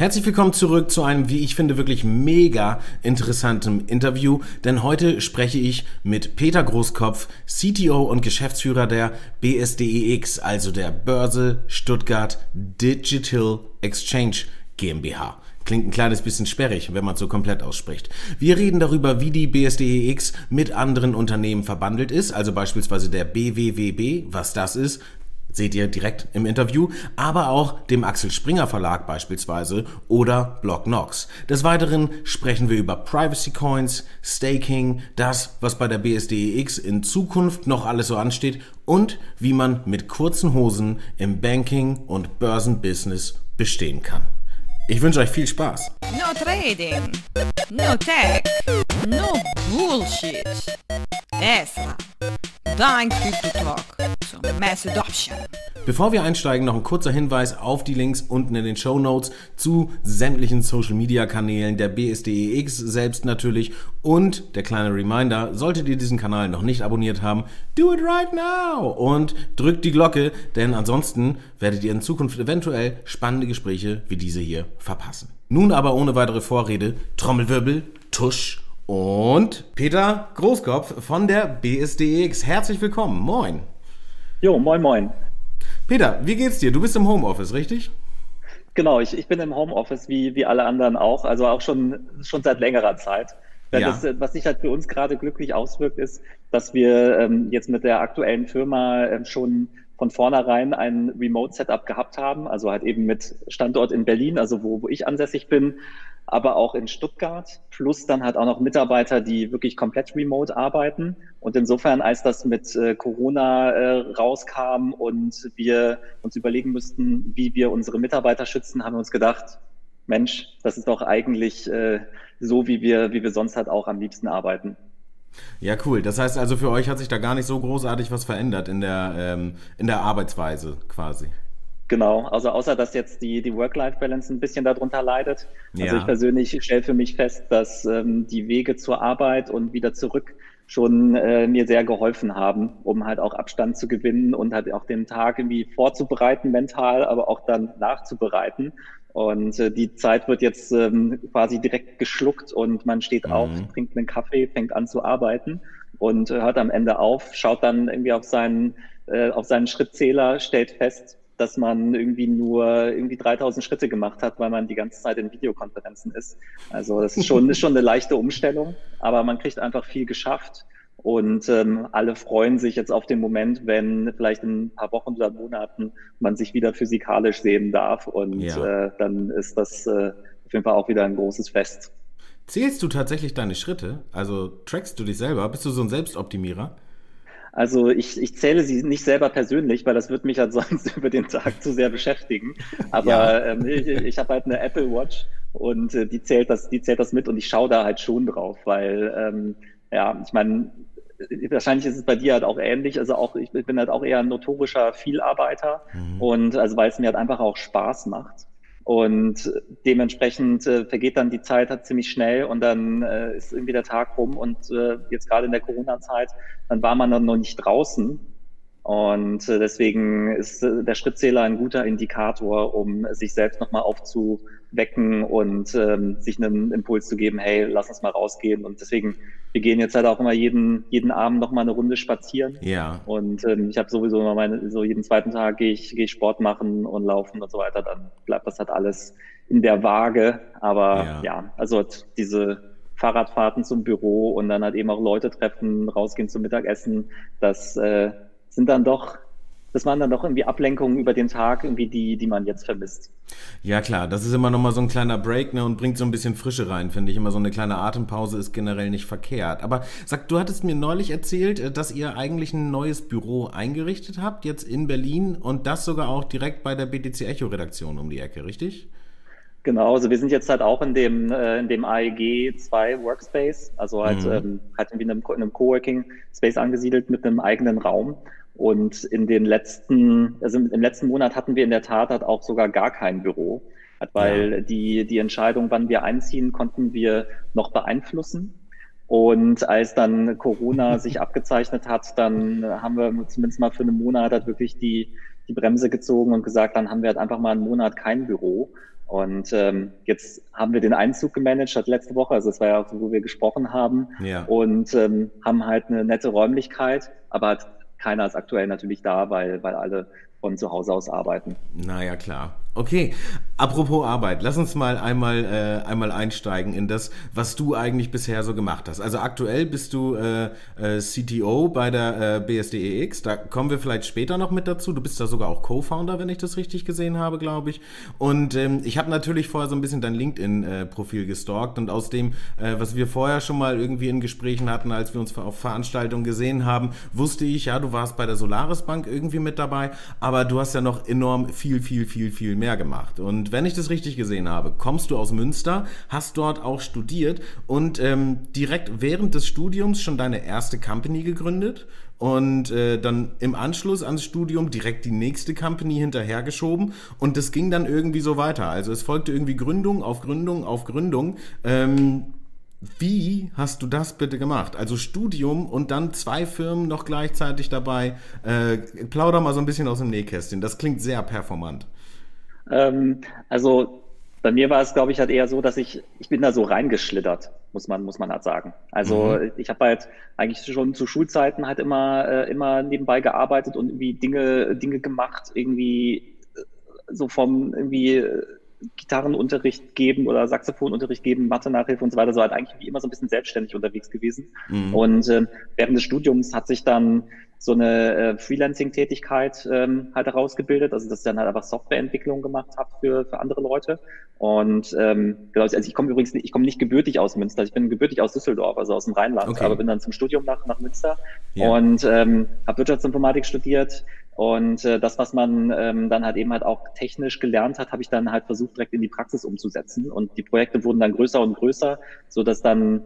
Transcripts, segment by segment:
Herzlich willkommen zurück zu einem, wie ich finde, wirklich mega interessantem Interview, denn heute spreche ich mit Peter Großkopf, CTO und Geschäftsführer der BSDEX, also der Börse Stuttgart Digital Exchange GmbH. Klingt ein kleines bisschen sperrig, wenn man es so komplett ausspricht. Wir reden darüber, wie die BSDEX mit anderen Unternehmen verbandelt ist, also beispielsweise der BWWB, was das ist, seht ihr direkt im Interview, aber auch dem Axel Springer Verlag beispielsweise oder Block Knox. Des Weiteren sprechen wir über Privacy Coins, Staking, das, was bei der BSDEX in Zukunft noch alles so ansteht und wie man mit kurzen Hosen im Banking und Börsenbusiness bestehen kann. Ich wünsche euch viel Spaß. No trading, no tech, no bullshit. Esra, dein Crypto Talk zum Mass Adoption. Bevor wir einsteigen, noch ein kurzer Hinweis auf die Links unten in den Show Notes zu sämtlichen Social Media Kanälen der BSDEX selbst natürlich und der kleine Reminder, solltet ihr diesen Kanal noch nicht abonniert haben, do it right now und drückt die Glocke, denn ansonsten werdet ihr in Zukunft eventuell spannende Gespräche wie diese hier verpassen. Nun aber ohne weitere Vorrede, Trommelwirbel, Tusch und Peter Großkopf von der BSDEX. Herzlich willkommen, moin. Jo, moin, moin. Peter, wie geht's dir? Du bist im Homeoffice, richtig? Genau, ich, ich bin im Homeoffice wie, wie alle anderen auch, also auch schon, schon seit längerer Zeit. Ja. Das, was sich halt für uns gerade glücklich auswirkt, ist, dass wir ähm, jetzt mit der aktuellen Firma ähm, schon von vornherein ein Remote-Setup gehabt haben, also halt eben mit Standort in Berlin, also wo, wo ich ansässig bin, aber auch in Stuttgart, plus dann halt auch noch Mitarbeiter, die wirklich komplett remote arbeiten. Und insofern, als das mit äh, Corona äh, rauskam und wir uns überlegen müssten, wie wir unsere Mitarbeiter schützen, haben wir uns gedacht, Mensch, das ist doch eigentlich äh, so, wie wir, wie wir sonst halt auch am liebsten arbeiten. Ja, cool. Das heißt also, für euch hat sich da gar nicht so großartig was verändert in der, ähm, in der Arbeitsweise quasi. Genau, also außer dass jetzt die, die Work-Life-Balance ein bisschen darunter leidet. Also ja. Also ich persönlich stelle für mich fest, dass ähm, die Wege zur Arbeit und wieder zurück schon äh, mir sehr geholfen haben, um halt auch Abstand zu gewinnen und halt auch den Tag irgendwie vorzubereiten mental, aber auch dann nachzubereiten. Und äh, die Zeit wird jetzt ähm, quasi direkt geschluckt und man steht mhm. auf, trinkt einen Kaffee, fängt an zu arbeiten und hört am Ende auf, schaut dann irgendwie auf seinen, äh, auf seinen Schrittzähler, stellt fest, dass man irgendwie nur irgendwie 3000 Schritte gemacht hat, weil man die ganze Zeit in Videokonferenzen ist. Also das ist schon, ist schon eine leichte Umstellung, aber man kriegt einfach viel geschafft. Und ähm, alle freuen sich jetzt auf den Moment, wenn vielleicht in ein paar Wochen oder Monaten man sich wieder physikalisch sehen darf. Und ja. äh, dann ist das äh, auf jeden Fall auch wieder ein großes Fest. Zählst du tatsächlich deine Schritte? Also trackst du dich selber? Bist du so ein Selbstoptimierer? Also ich, ich zähle sie nicht selber persönlich, weil das wird mich halt sonst über den Tag zu sehr beschäftigen. Aber ja. ähm, ich, ich habe halt eine Apple Watch und äh, die zählt das, die zählt das mit und ich schaue da halt schon drauf, weil ähm, ja, ich meine, wahrscheinlich ist es bei dir halt auch ähnlich. Also auch ich bin halt auch eher ein notorischer Vielarbeiter mhm. und also weil es mir halt einfach auch Spaß macht. Und dementsprechend äh, vergeht dann die Zeit halt ziemlich schnell und dann äh, ist irgendwie der Tag rum und äh, jetzt gerade in der Corona-Zeit, dann war man dann noch nicht draußen. Und äh, deswegen ist äh, der Schrittzähler ein guter Indikator, um sich selbst nochmal aufzuwecken und ähm, sich einen Impuls zu geben, hey, lass uns mal rausgehen. Und deswegen, wir gehen jetzt halt auch immer jeden, jeden Abend nochmal eine Runde spazieren. Ja. Und ähm, ich habe sowieso immer meine, so jeden zweiten Tag gehe ich, gehe ich Sport machen und laufen und so weiter. Dann bleibt das halt alles in der Waage. Aber ja, ja also diese Fahrradfahrten zum Büro und dann halt eben auch Leute treffen, rausgehen zum Mittagessen, das äh, sind dann doch, das waren dann doch irgendwie Ablenkungen über den Tag, irgendwie die, die man jetzt vermisst. Ja klar, das ist immer nochmal so ein kleiner Break ne, und bringt so ein bisschen Frische rein, finde ich. Immer so eine kleine Atempause ist generell nicht verkehrt. Aber sag, du hattest mir neulich erzählt, äh, dass ihr eigentlich ein neues Büro eingerichtet habt, jetzt in Berlin und das sogar auch direkt bei der BTC Echo Redaktion um die Ecke, richtig? Genau, also wir sind jetzt halt auch in dem, äh, in dem AEG 2 Workspace, also halt, mhm. ähm, halt irgendwie in einem, in einem Coworking Space angesiedelt mit einem eigenen Raum. Und in den letzten, also im letzten Monat hatten wir in der Tat halt auch sogar gar kein Büro, weil ja. die, die Entscheidung, wann wir einziehen, konnten wir noch beeinflussen. Und als dann Corona sich abgezeichnet hat, dann haben wir zumindest mal für einen Monat halt wirklich die, die Bremse gezogen und gesagt, dann haben wir halt einfach mal einen Monat kein Büro. Und ähm, jetzt haben wir den Einzug gemanagt, hat letzte Woche, also das war ja auch so, wo wir gesprochen haben, ja. und ähm, haben halt eine nette Räumlichkeit, aber hat, keiner ist aktuell natürlich da, weil, weil alle von zu Hause aus arbeiten. Naja, klar. Okay, apropos Arbeit, lass uns mal einmal, äh, einmal einsteigen in das, was du eigentlich bisher so gemacht hast. Also aktuell bist du äh, äh, CTO bei der äh, BSDEX, da kommen wir vielleicht später noch mit dazu. Du bist da sogar auch Co-Founder, wenn ich das richtig gesehen habe, glaube ich. Und ähm, ich habe natürlich vorher so ein bisschen dein LinkedIn-Profil gestalkt und aus dem, äh, was wir vorher schon mal irgendwie in Gesprächen hatten, als wir uns auf Veranstaltungen gesehen haben, wusste ich, ja, du warst bei der Solaris Bank irgendwie mit dabei, aber du hast ja noch enorm viel, viel, viel, viel mehr gemacht. Und wenn ich das richtig gesehen habe, kommst du aus Münster, hast dort auch studiert und ähm, direkt während des Studiums schon deine erste Company gegründet und äh, dann im Anschluss ans Studium direkt die nächste Company hinterhergeschoben und das ging dann irgendwie so weiter. Also es folgte irgendwie Gründung auf Gründung auf Gründung. Ähm, wie hast du das bitte gemacht? Also Studium und dann zwei Firmen noch gleichzeitig dabei. Äh, plauder mal so ein bisschen aus dem Nähkästchen. Das klingt sehr performant. Ähm, also bei mir war es, glaube ich, halt eher so, dass ich, ich bin da so reingeschlittert, muss man, muss man halt sagen. Also mhm. ich habe halt eigentlich schon zu Schulzeiten halt immer, äh, immer nebenbei gearbeitet und irgendwie Dinge, Dinge gemacht, irgendwie äh, so vom irgendwie äh, Gitarrenunterricht geben oder Saxophonunterricht geben, Mathe-Nachhilfe und so weiter, so halt eigentlich wie immer so ein bisschen selbstständig unterwegs gewesen. Mhm. Und äh, während des Studiums hat sich dann so eine äh, Freelancing-Tätigkeit ähm, halt herausgebildet, also dass ich dann halt einfach Softwareentwicklung gemacht habe für, für andere Leute. Und ähm, genau, also ich komme übrigens nicht, ich komme nicht gebürtig aus Münster, ich bin gebürtig aus Düsseldorf, also aus dem Rheinland, okay. aber bin dann zum Studium nach, nach Münster ja. und ähm, habe Wirtschaftsinformatik studiert, und äh, das, was man ähm, dann halt eben halt auch technisch gelernt hat, habe ich dann halt versucht, direkt in die Praxis umzusetzen. Und die Projekte wurden dann größer und größer, so dass dann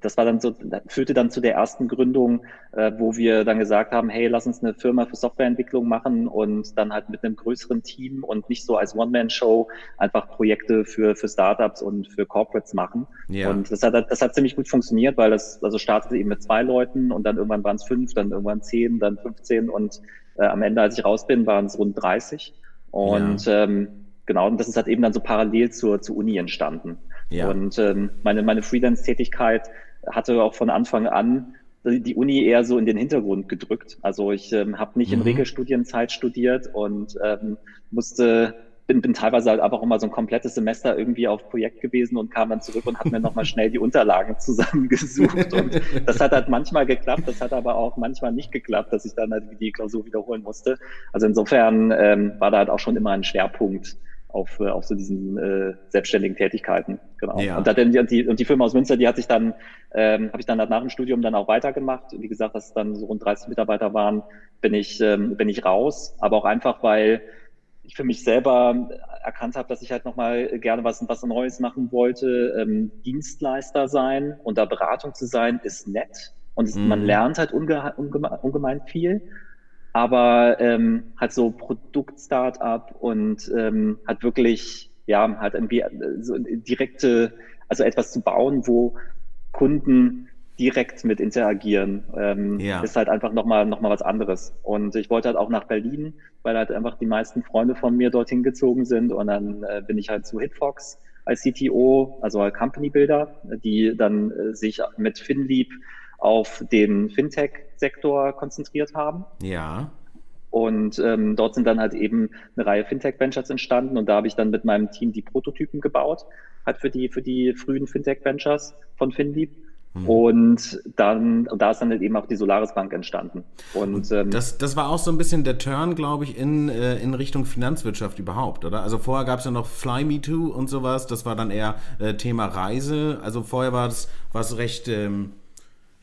das war dann so, führte dann zu der ersten Gründung, äh, wo wir dann gesagt haben, hey, lass uns eine Firma für Softwareentwicklung machen und dann halt mit einem größeren Team und nicht so als One-Man-Show einfach Projekte für, für Startups und für Corporates machen. Ja. Und das hat, das hat ziemlich gut funktioniert, weil das also startete eben mit zwei Leuten und dann irgendwann waren es fünf, dann irgendwann zehn, dann 15 und äh, am Ende, als ich raus bin, waren es rund 30. Und ja. ähm, genau, und das ist halt eben dann so parallel zur, zur Uni entstanden. Ja. Und ähm, meine, meine Freelance-Tätigkeit hatte auch von Anfang an die Uni eher so in den Hintergrund gedrückt. Also ich ähm, habe nicht mhm. in Regelstudienzeit studiert und ähm, musste bin, bin teilweise halt einfach auch mal so ein komplettes Semester irgendwie auf Projekt gewesen und kam dann zurück und habe mir nochmal schnell die Unterlagen zusammengesucht. Und das hat halt manchmal geklappt, das hat aber auch manchmal nicht geklappt, dass ich dann halt die Klausur wiederholen musste. Also insofern ähm, war da halt auch schon immer ein Schwerpunkt auf, äh, auf so diesen äh, selbstständigen Tätigkeiten. Genau. Ja. Und, dann, die, und die Firma aus Münster, die hat sich dann, ähm, habe ich dann nach dem Studium dann auch weitergemacht. Wie gesagt, dass es dann so rund 30 Mitarbeiter waren, bin ich, ähm, bin ich raus. Aber auch einfach, weil ich für mich selber erkannt habe, dass ich halt nochmal gerne was, was Neues machen wollte. Ähm, Dienstleister sein und da Beratung zu sein, ist nett. Und es, mhm. man lernt halt unge ungemein viel aber ähm, halt so Produkt-Startup und ähm, hat wirklich, ja, halt irgendwie äh, so direkte, also etwas zu bauen, wo Kunden direkt mit interagieren, ähm, ja. ist halt einfach nochmal noch mal was anderes. Und ich wollte halt auch nach Berlin, weil halt einfach die meisten Freunde von mir dorthin gezogen sind und dann äh, bin ich halt zu Hitfox als CTO, also als Company Builder, die dann äh, sich mit FinLeap auf den Fintech-Sektor konzentriert haben. Ja. Und ähm, dort sind dann halt eben eine Reihe Fintech-Ventures entstanden und da habe ich dann mit meinem Team die Prototypen gebaut, halt für die, für die frühen Fintech-Ventures von FinLeap. Mhm. Und dann, und da ist dann halt eben auch die Solaris Bank entstanden. Und, ähm, das, das war auch so ein bisschen der Turn, glaube ich, in, äh, in Richtung Finanzwirtschaft überhaupt, oder? Also vorher gab es ja noch Fly Me Too und sowas, das war dann eher äh, Thema Reise. Also vorher war es recht ähm,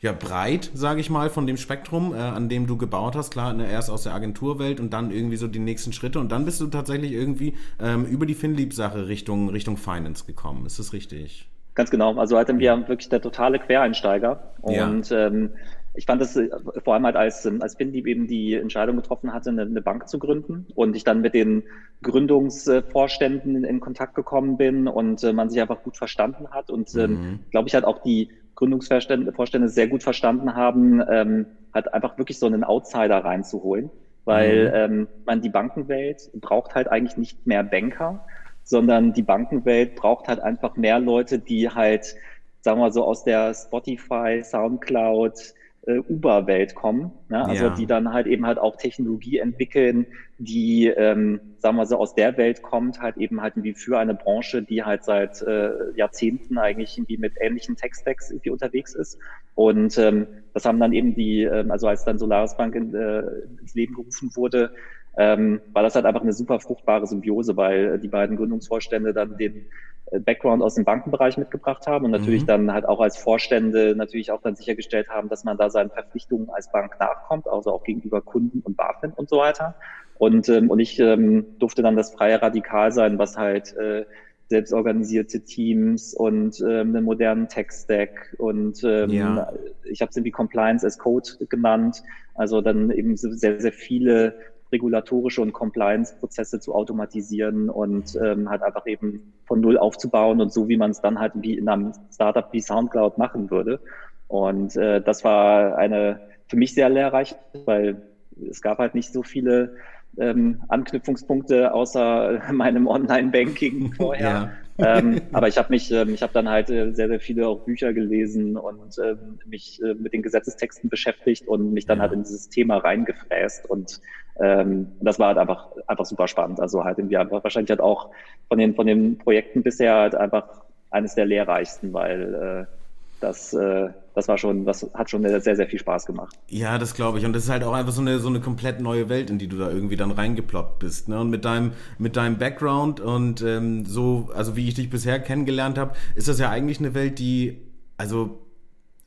ja, breit, sage ich mal, von dem Spektrum, äh, an dem du gebaut hast. Klar, ne, erst aus der Agenturwelt und dann irgendwie so die nächsten Schritte. Und dann bist du tatsächlich irgendwie ähm, über die FinLeap-Sache Richtung, Richtung Finance gekommen. Ist das richtig? Ganz genau. Also halt wir haben wirklich der totale Quereinsteiger. Und ja. ähm, ich fand das äh, vor allem halt als, ähm, als FinLeap eben die Entscheidung getroffen hatte, eine, eine, Bank zu gründen und ich dann mit den Gründungsvorständen in, in Kontakt gekommen bin und äh, man sich einfach gut verstanden hat und ähm, mhm. glaube ich halt auch die Gründungsvorstände sehr gut verstanden haben, ähm, halt einfach wirklich so einen Outsider reinzuholen, weil mhm. ähm, man die Bankenwelt braucht halt eigentlich nicht mehr Banker, sondern die Bankenwelt braucht halt einfach mehr Leute, die halt, sagen wir so, aus der Spotify, Soundcloud, äh, Uber-Welt kommen, ne? also ja. die dann halt eben halt auch Technologie entwickeln, die, ähm, sagen wir so, aus der Welt kommt, halt eben halt irgendwie für eine Branche, die halt seit äh, Jahrzehnten eigentlich irgendwie mit ähnlichen Tech-Stacks irgendwie unterwegs ist. Und ähm, das haben dann eben die, ähm, also als dann Solaris Bank in, äh, ins Leben gerufen wurde, ähm, war das halt einfach eine super fruchtbare Symbiose, weil die beiden Gründungsvorstände dann den äh, Background aus dem Bankenbereich mitgebracht haben und natürlich mhm. dann halt auch als Vorstände natürlich auch dann sichergestellt haben, dass man da seinen Verpflichtungen als Bank nachkommt, also auch gegenüber Kunden und BaFin und so weiter. Und, ähm, und ich ähm, durfte dann das freie Radikal sein, was halt äh, selbstorganisierte Teams und ähm, einen modernen Tech-Stack und ähm, ja. ich habe es irgendwie Compliance as Code genannt, also dann eben sehr, sehr viele regulatorische und Compliance-Prozesse zu automatisieren und ähm, halt einfach eben von Null aufzubauen und so, wie man es dann halt wie in einem Startup wie SoundCloud machen würde. Und äh, das war eine für mich sehr lehrreich, weil es gab halt nicht so viele ähm, Anknüpfungspunkte außer meinem Online-Banking vorher. Ja ähm, aber ich habe mich, ähm, ich habe dann halt äh, sehr, sehr viele auch Bücher gelesen und ähm, mich äh, mit den Gesetzestexten beschäftigt und mich dann halt in dieses Thema reingefräst und ähm, das war halt einfach, einfach super spannend. Also halt irgendwie einfach wahrscheinlich halt auch von den, von den Projekten bisher halt einfach eines der lehrreichsten, weil äh, das, äh, das war schon, das hat schon sehr, sehr viel Spaß gemacht. Ja, das glaube ich. Und das ist halt auch einfach so eine, so eine komplett neue Welt, in die du da irgendwie dann reingeploppt bist. Ne? Und mit deinem, mit deinem Background und ähm, so, also wie ich dich bisher kennengelernt habe, ist das ja eigentlich eine Welt, die, also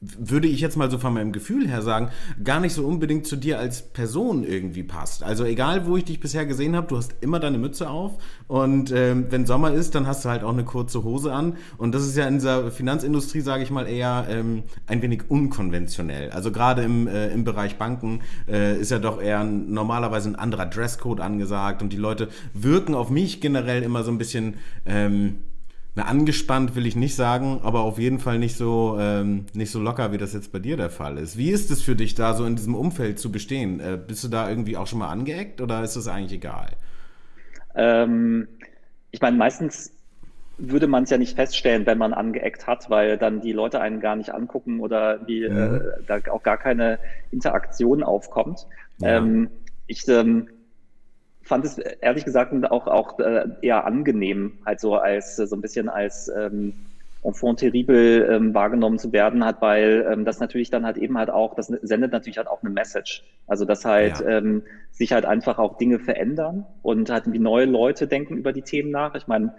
würde ich jetzt mal so von meinem Gefühl her sagen, gar nicht so unbedingt zu dir als Person irgendwie passt. Also egal, wo ich dich bisher gesehen habe, du hast immer deine Mütze auf und ähm, wenn Sommer ist, dann hast du halt auch eine kurze Hose an und das ist ja in dieser Finanzindustrie, sage ich mal, eher ähm, ein wenig unkonventionell. Also gerade im, äh, im Bereich Banken äh, ist ja doch eher normalerweise ein anderer Dresscode angesagt und die Leute wirken auf mich generell immer so ein bisschen... Ähm, na, angespannt will ich nicht sagen, aber auf jeden Fall nicht so, ähm, nicht so locker, wie das jetzt bei dir der Fall ist. Wie ist es für dich, da so in diesem Umfeld zu bestehen? Äh, bist du da irgendwie auch schon mal angeeckt oder ist das eigentlich egal? Ähm, ich meine, meistens würde man es ja nicht feststellen, wenn man angeeckt hat, weil dann die Leute einen gar nicht angucken oder die, mhm. äh, da auch gar keine Interaktion aufkommt. Ja. Ähm, ich ähm, fand es ehrlich gesagt auch, auch äh, eher angenehm, halt so als so ein bisschen als ähm, Enfant terrible ähm, wahrgenommen zu werden hat, weil ähm, das natürlich dann halt eben halt auch, das sendet natürlich halt auch eine Message. Also dass halt ja. ähm, sich halt einfach auch Dinge verändern und halt wie neue Leute denken über die Themen nach. Ich meine,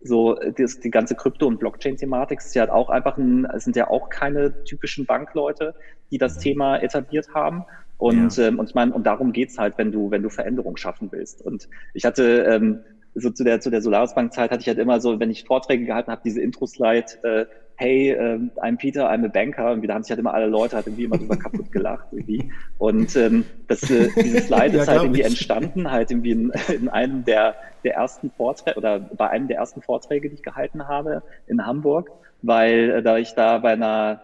so das, die ganze Krypto- und Blockchain-Thematik ist ja halt auch einfach ein, sind ja auch keine typischen Bankleute, die das Thema etabliert haben. Und, ja. ähm, und ich meine, und darum geht's halt, wenn du, wenn du Veränderung schaffen willst. Und ich hatte ähm, so zu der zu der Solarisbank-Zeit hatte ich halt immer so, wenn ich Vorträge gehalten habe, diese Intro-Slide, äh, hey, ähm, I'm Peter, I'm a banker. Und da haben sich halt immer alle Leute halt irgendwie immer drüber kaputt gelacht irgendwie. Und ähm, das, äh, dieses Slide ja, ist halt irgendwie ich. entstanden, halt irgendwie in, in einem der, der ersten Vorträge oder bei einem der ersten Vorträge, die ich gehalten habe in Hamburg, weil äh, da ich da bei einer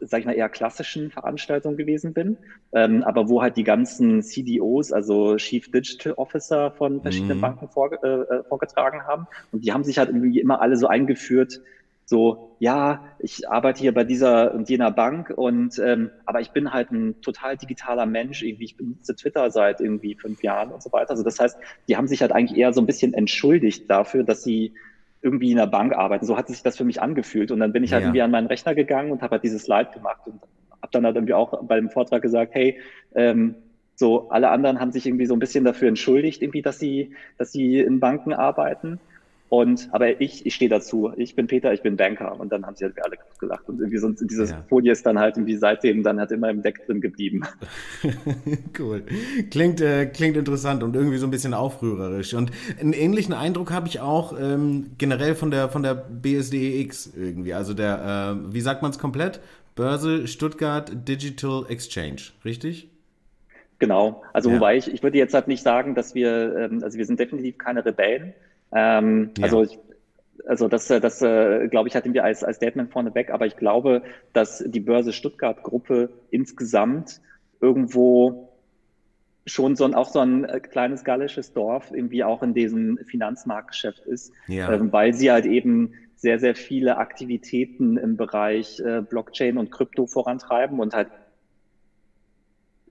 sag ich mal, eher klassischen Veranstaltung gewesen bin, ähm, aber wo halt die ganzen CDOs, also Chief Digital Officer von verschiedenen mhm. Banken vor, äh, äh, vorgetragen haben. Und die haben sich halt irgendwie immer alle so eingeführt, so, ja, ich arbeite hier bei dieser und jener Bank und ähm, aber ich bin halt ein total digitaler Mensch, irgendwie, ich benutze Twitter seit irgendwie fünf Jahren und so weiter. Also das heißt, die haben sich halt eigentlich eher so ein bisschen entschuldigt dafür, dass sie irgendwie in der Bank arbeiten. So hat sich das für mich angefühlt. Und dann bin ich halt ja. irgendwie an meinen Rechner gegangen und habe halt dieses Slide gemacht und habe dann halt irgendwie auch bei dem Vortrag gesagt, hey, ähm, so alle anderen haben sich irgendwie so ein bisschen dafür entschuldigt, irgendwie, dass sie, dass sie in Banken arbeiten. Und, aber ich, ich stehe dazu. Ich bin Peter, ich bin Banker. Und dann haben sie halt alle gelacht. Und irgendwie so, diese ja. Folie ist dann halt irgendwie seitdem dann halt immer im Deck drin geblieben. cool. Klingt, äh, klingt interessant und irgendwie so ein bisschen aufrührerisch. Und einen ähnlichen Eindruck habe ich auch ähm, generell von der, von der BSDEX irgendwie. Also der, äh, wie sagt man es komplett? Börse Stuttgart Digital Exchange, richtig? Genau. Also ja. wobei ich, ich würde jetzt halt nicht sagen, dass wir, ähm, also wir sind definitiv keine Rebellen. Ähm, ja. Also ich, also das, das äh, glaube ich, hatten wir als, als Statement vorneweg, aber ich glaube, dass die Börse Stuttgart Gruppe insgesamt irgendwo schon so ein, auch so ein äh, kleines gallisches Dorf irgendwie auch in diesem Finanzmarktgeschäft ist, ja. äh, weil sie halt eben sehr, sehr viele Aktivitäten im Bereich äh, Blockchain und Krypto vorantreiben und halt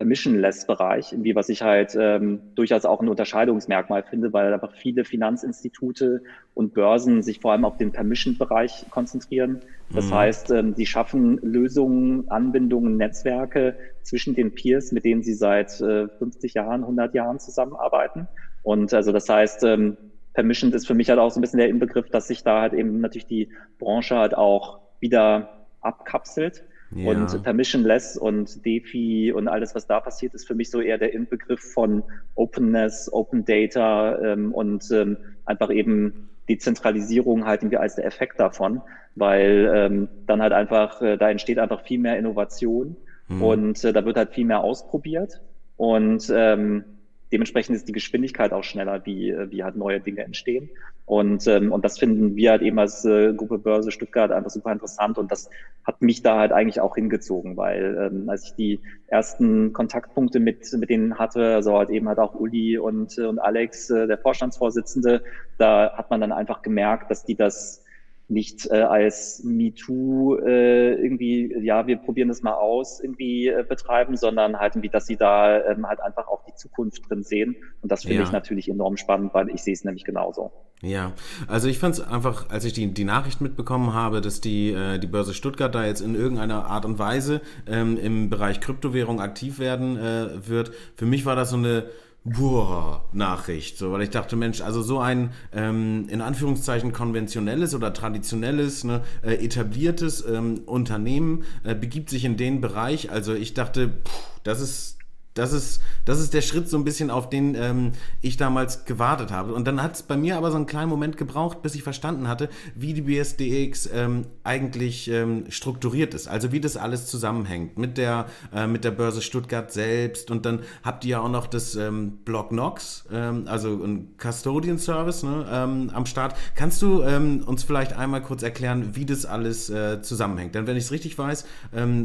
Permissionless-Bereich, irgendwie, was ich halt ähm, durchaus auch ein Unterscheidungsmerkmal finde, weil einfach viele Finanzinstitute und Börsen sich vor allem auf den Permission-Bereich konzentrieren. Das mhm. heißt, ähm, sie schaffen Lösungen, Anbindungen, Netzwerke zwischen den Peers, mit denen sie seit äh, 50 Jahren, 100 Jahren zusammenarbeiten. Und also das heißt, ähm, Permission ist für mich halt auch so ein bisschen der Inbegriff, dass sich da halt eben natürlich die Branche halt auch wieder abkapselt ja. Und Permissionless und DeFi und alles, was da passiert, ist für mich so eher der Inbegriff von Openness, Open Data ähm, und ähm, einfach eben Dezentralisierung halt irgendwie als der Effekt davon, weil ähm, dann halt einfach, äh, da entsteht einfach viel mehr Innovation mhm. und äh, da wird halt viel mehr ausprobiert und ähm, dementsprechend ist die Geschwindigkeit auch schneller, wie, äh, wie halt neue Dinge entstehen. Und, ähm, und das finden wir halt eben als äh, Gruppe Börse Stuttgart einfach super interessant. Und das hat mich da halt eigentlich auch hingezogen, weil ähm, als ich die ersten Kontaktpunkte mit, mit denen hatte, also halt eben halt auch Uli und, und Alex, äh, der Vorstandsvorsitzende, da hat man dann einfach gemerkt, dass die das nicht äh, als MeToo äh, irgendwie, ja, wir probieren das mal aus, irgendwie äh, betreiben, sondern halt irgendwie, dass sie da ähm, halt einfach auch die Zukunft drin sehen. Und das finde ja. ich natürlich enorm spannend, weil ich sehe es nämlich genauso. Ja, also ich fand es einfach, als ich die, die Nachricht mitbekommen habe, dass die, äh, die Börse Stuttgart da jetzt in irgendeiner Art und Weise ähm, im Bereich Kryptowährung aktiv werden äh, wird, für mich war das so eine boah, Nachricht, so, weil ich dachte, Mensch, also so ein ähm, in Anführungszeichen konventionelles oder traditionelles, ne, äh, etabliertes ähm, Unternehmen äh, begibt sich in den Bereich. Also ich dachte, pff, das ist das ist, das ist der Schritt so ein bisschen, auf den ähm, ich damals gewartet habe. Und dann hat es bei mir aber so einen kleinen Moment gebraucht, bis ich verstanden hatte, wie die BSDX ähm, eigentlich ähm, strukturiert ist. Also wie das alles zusammenhängt mit der, äh, mit der Börse Stuttgart selbst. Und dann habt ihr ja auch noch das ähm, Block Nox, ähm, also ein Custodian Service ne, ähm, am Start. Kannst du ähm, uns vielleicht einmal kurz erklären, wie das alles äh, zusammenhängt? Denn wenn ich es richtig weiß,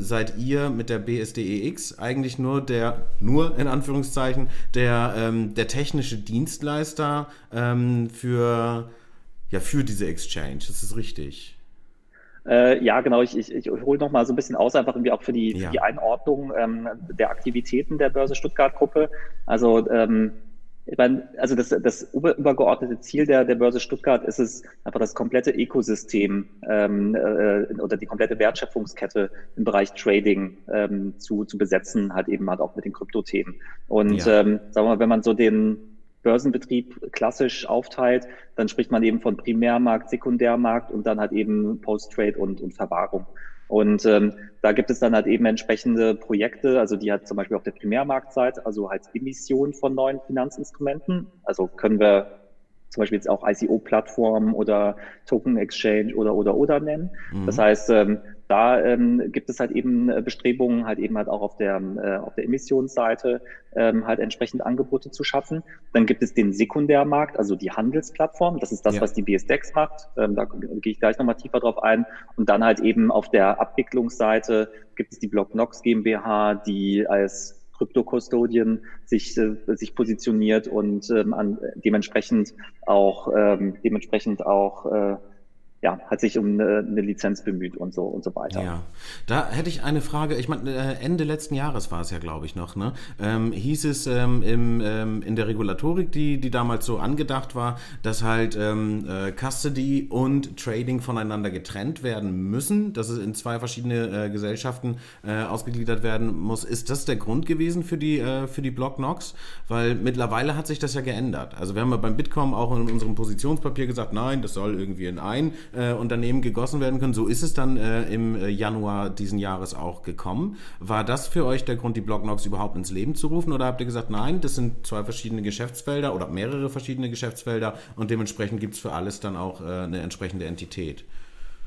seid ihr mit der BSDEX eigentlich nur der nur in Anführungszeichen der, ähm, der technische Dienstleister ähm, für, ja, für diese Exchange. Das ist richtig. Äh, ja, genau. Ich, ich, ich hole noch mal so ein bisschen aus, einfach irgendwie auch für die, ja. für die Einordnung ähm, der Aktivitäten der Börse Stuttgart Gruppe. Also ähm, ich meine, also das, das übergeordnete Ziel der, der Börse Stuttgart ist es, einfach das komplette Ökosystem ähm, äh, oder die komplette Wertschöpfungskette im Bereich Trading ähm, zu, zu besetzen, halt eben halt auch mit den Kryptothemen. Und ja. ähm, sagen wir mal, wenn man so den Börsenbetrieb klassisch aufteilt, dann spricht man eben von Primärmarkt, Sekundärmarkt und dann halt eben Post-Trade und, und Verwahrung. Und ähm, da gibt es dann halt eben entsprechende Projekte, also die hat zum Beispiel auf der Primärmarktseite, also halt Emission von neuen Finanzinstrumenten. Also können wir zum Beispiel jetzt auch ICO-Plattformen oder Token Exchange oder oder oder nennen. Mhm. Das heißt, ähm, da ähm, gibt es halt eben äh, Bestrebungen, halt eben halt auch auf der, äh, auf der Emissionsseite ähm, halt entsprechend Angebote zu schaffen. Dann gibt es den Sekundärmarkt, also die Handelsplattform. Das ist das, ja. was die BSDEX macht. Ähm, da gehe ich gleich nochmal tiefer drauf ein. Und dann halt eben auf der Abwicklungsseite gibt es die BlockNox GmbH, die als Krypto-Custodian sich, äh, sich positioniert und ähm, an, dementsprechend auch ähm, dementsprechend auch äh, ja, hat sich um eine, eine, Lizenz bemüht und so und so weiter. Ja, da hätte ich eine Frage. Ich meine, äh, Ende letzten Jahres war es ja, glaube ich, noch. Ne? Ähm, hieß es ähm, im, ähm, in der Regulatorik, die, die damals so angedacht war, dass halt ähm, äh, Custody und Trading voneinander getrennt werden müssen, dass es in zwei verschiedene äh, Gesellschaften äh, ausgegliedert werden muss. Ist das der Grund gewesen für die, äh, für die Block Nox? Weil mittlerweile hat sich das ja geändert. Also wir haben ja beim Bitkom auch in unserem Positionspapier gesagt, nein, das soll irgendwie in ein äh, Unternehmen gegossen werden können. So ist es dann äh, im äh, Januar diesen Jahres auch gekommen. War das für euch der Grund, die Blocknox überhaupt ins Leben zu rufen? Oder habt ihr gesagt, nein, das sind zwei verschiedene Geschäftsfelder oder mehrere verschiedene Geschäftsfelder und dementsprechend gibt es für alles dann auch äh, eine entsprechende Entität?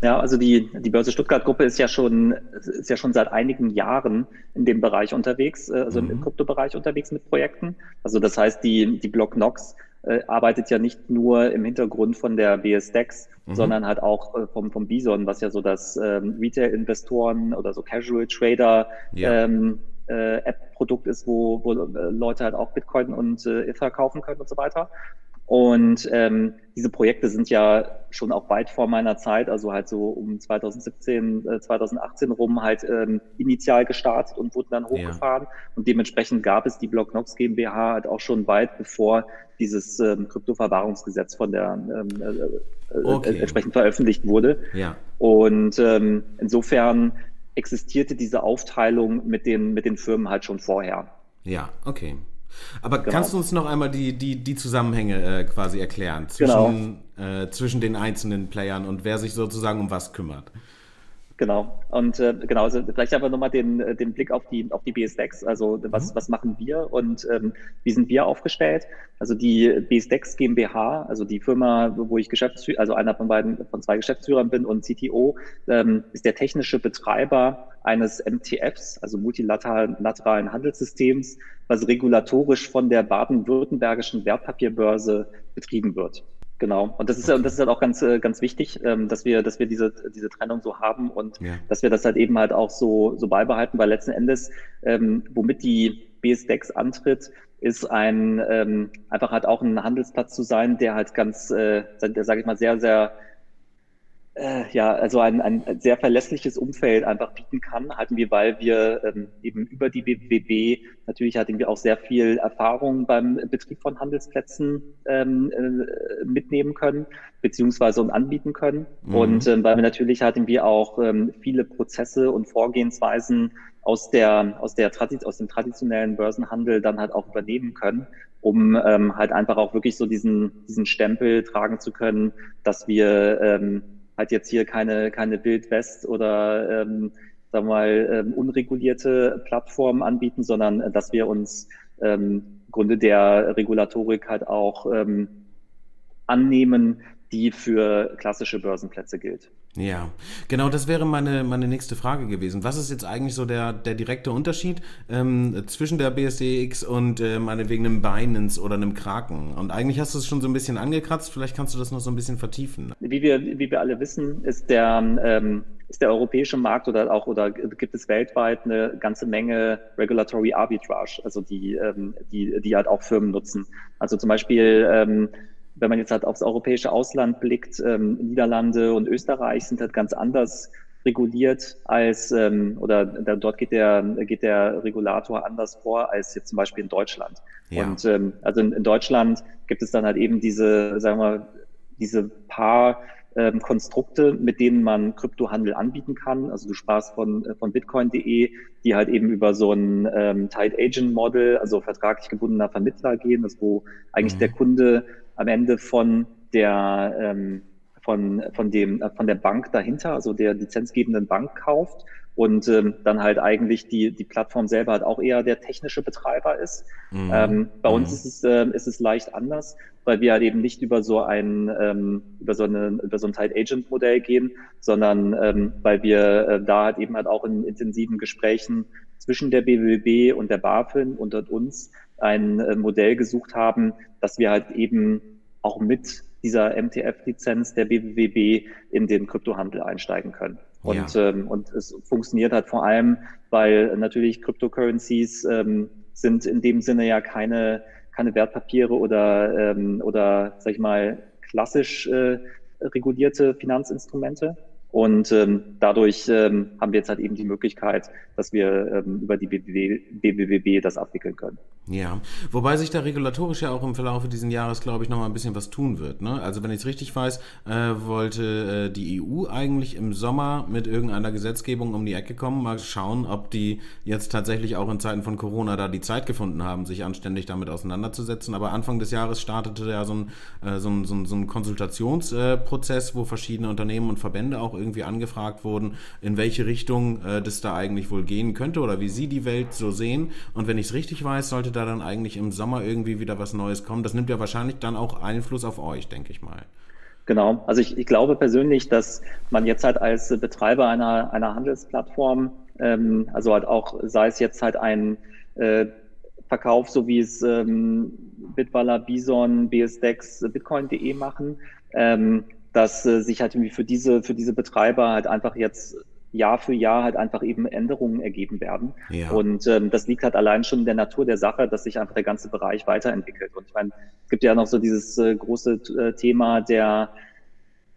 Ja, also die, die Börse Stuttgart Gruppe ist ja schon, ist ja schon seit einigen Jahren in dem Bereich unterwegs, äh, also mhm. im Kryptobereich unterwegs mit Projekten. Also das heißt, die, die Block Nox äh, arbeitet ja nicht nur im Hintergrund von der BSDEX, mhm. sondern halt auch äh, vom, vom Bison, was ja so das ähm, Retail-Investoren oder so Casual Trader ja. ähm, äh, App-Produkt ist, wo, wo äh, Leute halt auch Bitcoin und äh, Ether kaufen können und so weiter. Und ähm, diese Projekte sind ja schon auch weit vor meiner Zeit, also halt so um 2017, äh, 2018 rum halt ähm, initial gestartet und wurden dann hochgefahren. Ja. Und dementsprechend gab es die Blocknox GmbH halt auch schon weit bevor dieses ähm, Kryptoverwahrungsgesetz von der ähm, äh, äh okay. entsprechend veröffentlicht wurde. Ja. Und ähm, insofern existierte diese Aufteilung mit den, mit den Firmen halt schon vorher. Ja, okay. Aber genau. kannst du uns noch einmal die, die, die Zusammenhänge äh, quasi erklären zwischen, genau. äh, zwischen den einzelnen Playern und wer sich sozusagen um was kümmert? Genau. Und äh, genau, also vielleicht einfach nochmal den, äh, den Blick auf die, auf die BSDEX. Also was, mhm. was machen wir und ähm, wie sind wir aufgestellt? Also die BSDEX GmbH, also die Firma, wo ich Geschäftsführer, also einer von beiden, von zwei Geschäftsführern bin und CTO, ähm, ist der technische Betreiber eines MTFs, also multilateralen Handelssystems, was regulatorisch von der baden-württembergischen Wertpapierbörse betrieben wird. Genau. Und das ist, okay. das ist halt auch ganz, äh, ganz wichtig, ähm, dass wir, dass wir diese, diese Trennung so haben und ja. dass wir das halt eben halt auch so, so beibehalten, weil letzten Endes, ähm, womit die BSDEX antritt, ist ein, ähm, einfach halt auch ein Handelsplatz zu sein, der halt ganz, äh, sage ich mal, sehr, sehr äh, ja, also ein, ein sehr verlässliches Umfeld einfach bieten kann, hatten wir, weil wir ähm, eben über die BBB natürlich hatten wir auch sehr viel Erfahrung beim Betrieb von Handelsplätzen ähm, äh, mitnehmen können, beziehungsweise und anbieten können. Mhm. Und ähm, weil wir natürlich hatten wir auch ähm, viele Prozesse und Vorgehensweisen aus der, aus der aus dem traditionellen Börsenhandel dann halt auch übernehmen können, um ähm, halt einfach auch wirklich so diesen, diesen Stempel tragen zu können, dass wir ähm, halt jetzt hier keine, keine Wildwest oder ähm, sagen wir mal, ähm, unregulierte Plattformen anbieten, sondern äh, dass wir uns ähm, Grunde der Regulatorik halt auch ähm, annehmen, die für klassische Börsenplätze gilt. Ja, genau, das wäre meine, meine nächste Frage gewesen. Was ist jetzt eigentlich so der, der direkte Unterschied ähm, zwischen der BSDX und äh, meinetwegen einem Binance oder einem Kraken? Und eigentlich hast du es schon so ein bisschen angekratzt, vielleicht kannst du das noch so ein bisschen vertiefen. Wie wir, wie wir alle wissen, ist der, ähm, ist der europäische Markt oder auch oder gibt es weltweit eine ganze Menge Regulatory Arbitrage, also die, ähm, die, die halt auch Firmen nutzen. Also zum Beispiel ähm, wenn man jetzt halt aufs europäische Ausland blickt, ähm, Niederlande und Österreich sind halt ganz anders reguliert als ähm, oder da, dort geht der geht der Regulator anders vor als jetzt zum Beispiel in Deutschland. Ja. Und ähm, also in, in Deutschland gibt es dann halt eben diese, sagen wir, diese paar ähm, Konstrukte, mit denen man Kryptohandel anbieten kann. Also du sprachst von, äh, von bitcoin.de, die halt eben über so ein ähm, Tied Agent Model, also vertraglich gebundener Vermittler gehen, das wo eigentlich mhm. der Kunde am Ende von der ähm, von, von, dem, äh, von der Bank dahinter, also der lizenzgebenden Bank kauft und ähm, dann halt eigentlich die, die Plattform selber halt auch eher der technische Betreiber ist. Mhm. Ähm, bei uns mhm. ist, es, äh, ist es leicht anders, weil wir halt eben nicht über so ein, ähm, über so, eine, über so ein Tight Agent Modell gehen, sondern ähm, weil wir äh, da halt eben halt auch in intensiven Gesprächen zwischen der BWB und der BaFin und uns ein äh, Modell gesucht haben, dass wir halt eben auch mit dieser MTF-Lizenz der BWB in den Kryptohandel einsteigen können. Und, ja. ähm, und es funktioniert halt vor allem, weil natürlich Cryptocurrencies ähm, sind in dem Sinne ja keine, keine Wertpapiere oder, ähm, oder sag ich mal, klassisch äh, regulierte Finanzinstrumente, und ähm, dadurch ähm, haben wir jetzt halt eben die Möglichkeit, dass wir ähm, über die BBWB das abwickeln können. Ja, wobei sich da regulatorisch ja auch im Verlauf dieses Jahres, glaube ich, noch mal ein bisschen was tun wird. Ne? Also wenn ich es richtig weiß, äh, wollte äh, die EU eigentlich im Sommer mit irgendeiner Gesetzgebung um die Ecke kommen, mal schauen, ob die jetzt tatsächlich auch in Zeiten von Corona da die Zeit gefunden haben, sich anständig damit auseinanderzusetzen. Aber Anfang des Jahres startete ja so ein, äh, so ein, so ein, so ein Konsultationsprozess, wo verschiedene Unternehmen und Verbände auch irgendwie angefragt wurden, in welche Richtung äh, das da eigentlich wohl gehen könnte oder wie sie die Welt so sehen. Und wenn ich es richtig weiß, sollte da dann eigentlich im Sommer irgendwie wieder was Neues kommen. Das nimmt ja wahrscheinlich dann auch Einfluss auf euch, denke ich mal. Genau, also ich, ich glaube persönlich, dass man jetzt halt als Betreiber einer, einer Handelsplattform, ähm, also halt auch, sei es jetzt halt ein äh, Verkauf, so wie es ähm, Bitballer, Bison, BSDEX, Bitcoin.de machen, ähm, dass äh, sich halt irgendwie für diese, für diese Betreiber halt einfach jetzt Jahr für Jahr halt einfach eben Änderungen ergeben werden. Ja. Und ähm, das liegt halt allein schon in der Natur der Sache, dass sich einfach der ganze Bereich weiterentwickelt. Und ich meine, es gibt ja noch so dieses äh, große äh, Thema der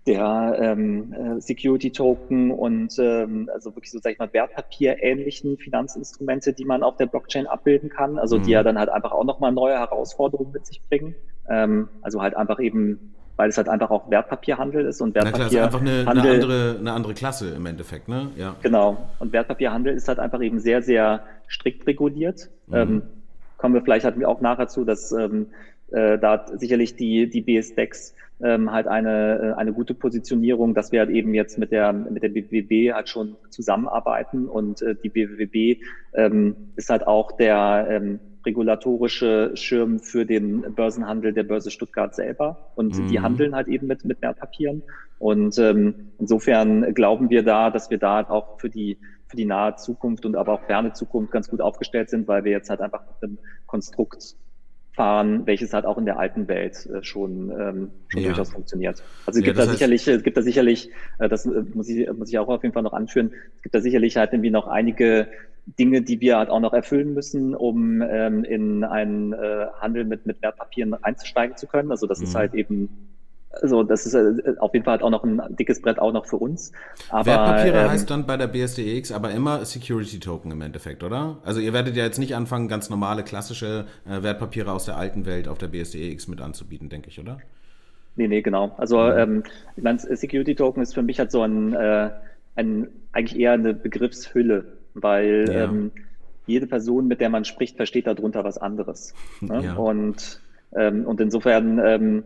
der ähm, äh, Security Token und ähm, also wirklich so sag ich mal Wertpapier ähnlichen Finanzinstrumente, die man auf der Blockchain abbilden kann, also mhm. die ja dann halt einfach auch nochmal neue Herausforderungen mit sich bringen. Ähm, also halt einfach eben weil es halt einfach auch Wertpapierhandel ist und Wertpapier. Na klar, ist einfach eine, eine, andere, eine andere Klasse im Endeffekt, ne? Ja. Genau. Und Wertpapierhandel ist halt einfach eben sehr, sehr strikt reguliert. Mhm. Ähm, kommen wir vielleicht halt auch nachher zu, dass ähm, äh, da sicherlich die, die BSDEX ähm, halt eine, äh, eine gute Positionierung, dass wir halt eben jetzt mit der, mit der BWB halt schon zusammenarbeiten und äh, die BWB ähm, ist halt auch der, ähm, regulatorische Schirm für den Börsenhandel der Börse Stuttgart selber. Und mhm. die handeln halt eben mit, mit Wertpapieren. Und ähm, insofern glauben wir da, dass wir da auch für die, für die nahe Zukunft und aber auch ferne Zukunft ganz gut aufgestellt sind, weil wir jetzt halt einfach mit einem Konstrukt fahren, welches halt auch in der alten Welt äh, schon, ähm, schon ja. durchaus funktioniert. Also es ja, gibt da sicherlich, es gibt da sicherlich, äh, das äh, muss ich, muss ich auch auf jeden Fall noch anführen, es gibt da sicherlich halt irgendwie noch einige Dinge, die wir halt auch noch erfüllen müssen, um ähm, in einen äh, Handel mit, mit Wertpapieren einzusteigen zu können. Also das mhm. ist halt eben also das ist äh, auf jeden Fall auch noch ein dickes Brett auch noch für uns. Aber, Wertpapiere ähm, heißt dann bei der BSDX aber immer Security Token im Endeffekt, oder? Also ihr werdet ja jetzt nicht anfangen, ganz normale klassische äh, Wertpapiere aus der alten Welt auf der BSDX mit anzubieten, denke ich, oder? Nee, nee, genau. Also mhm. ähm, ich meine, Security Token ist für mich halt so ein, äh, ein eigentlich eher eine Begriffshülle weil ja. ähm, jede Person, mit der man spricht, versteht darunter was anderes. Ne? Ja. Und, ähm, und insofern ähm,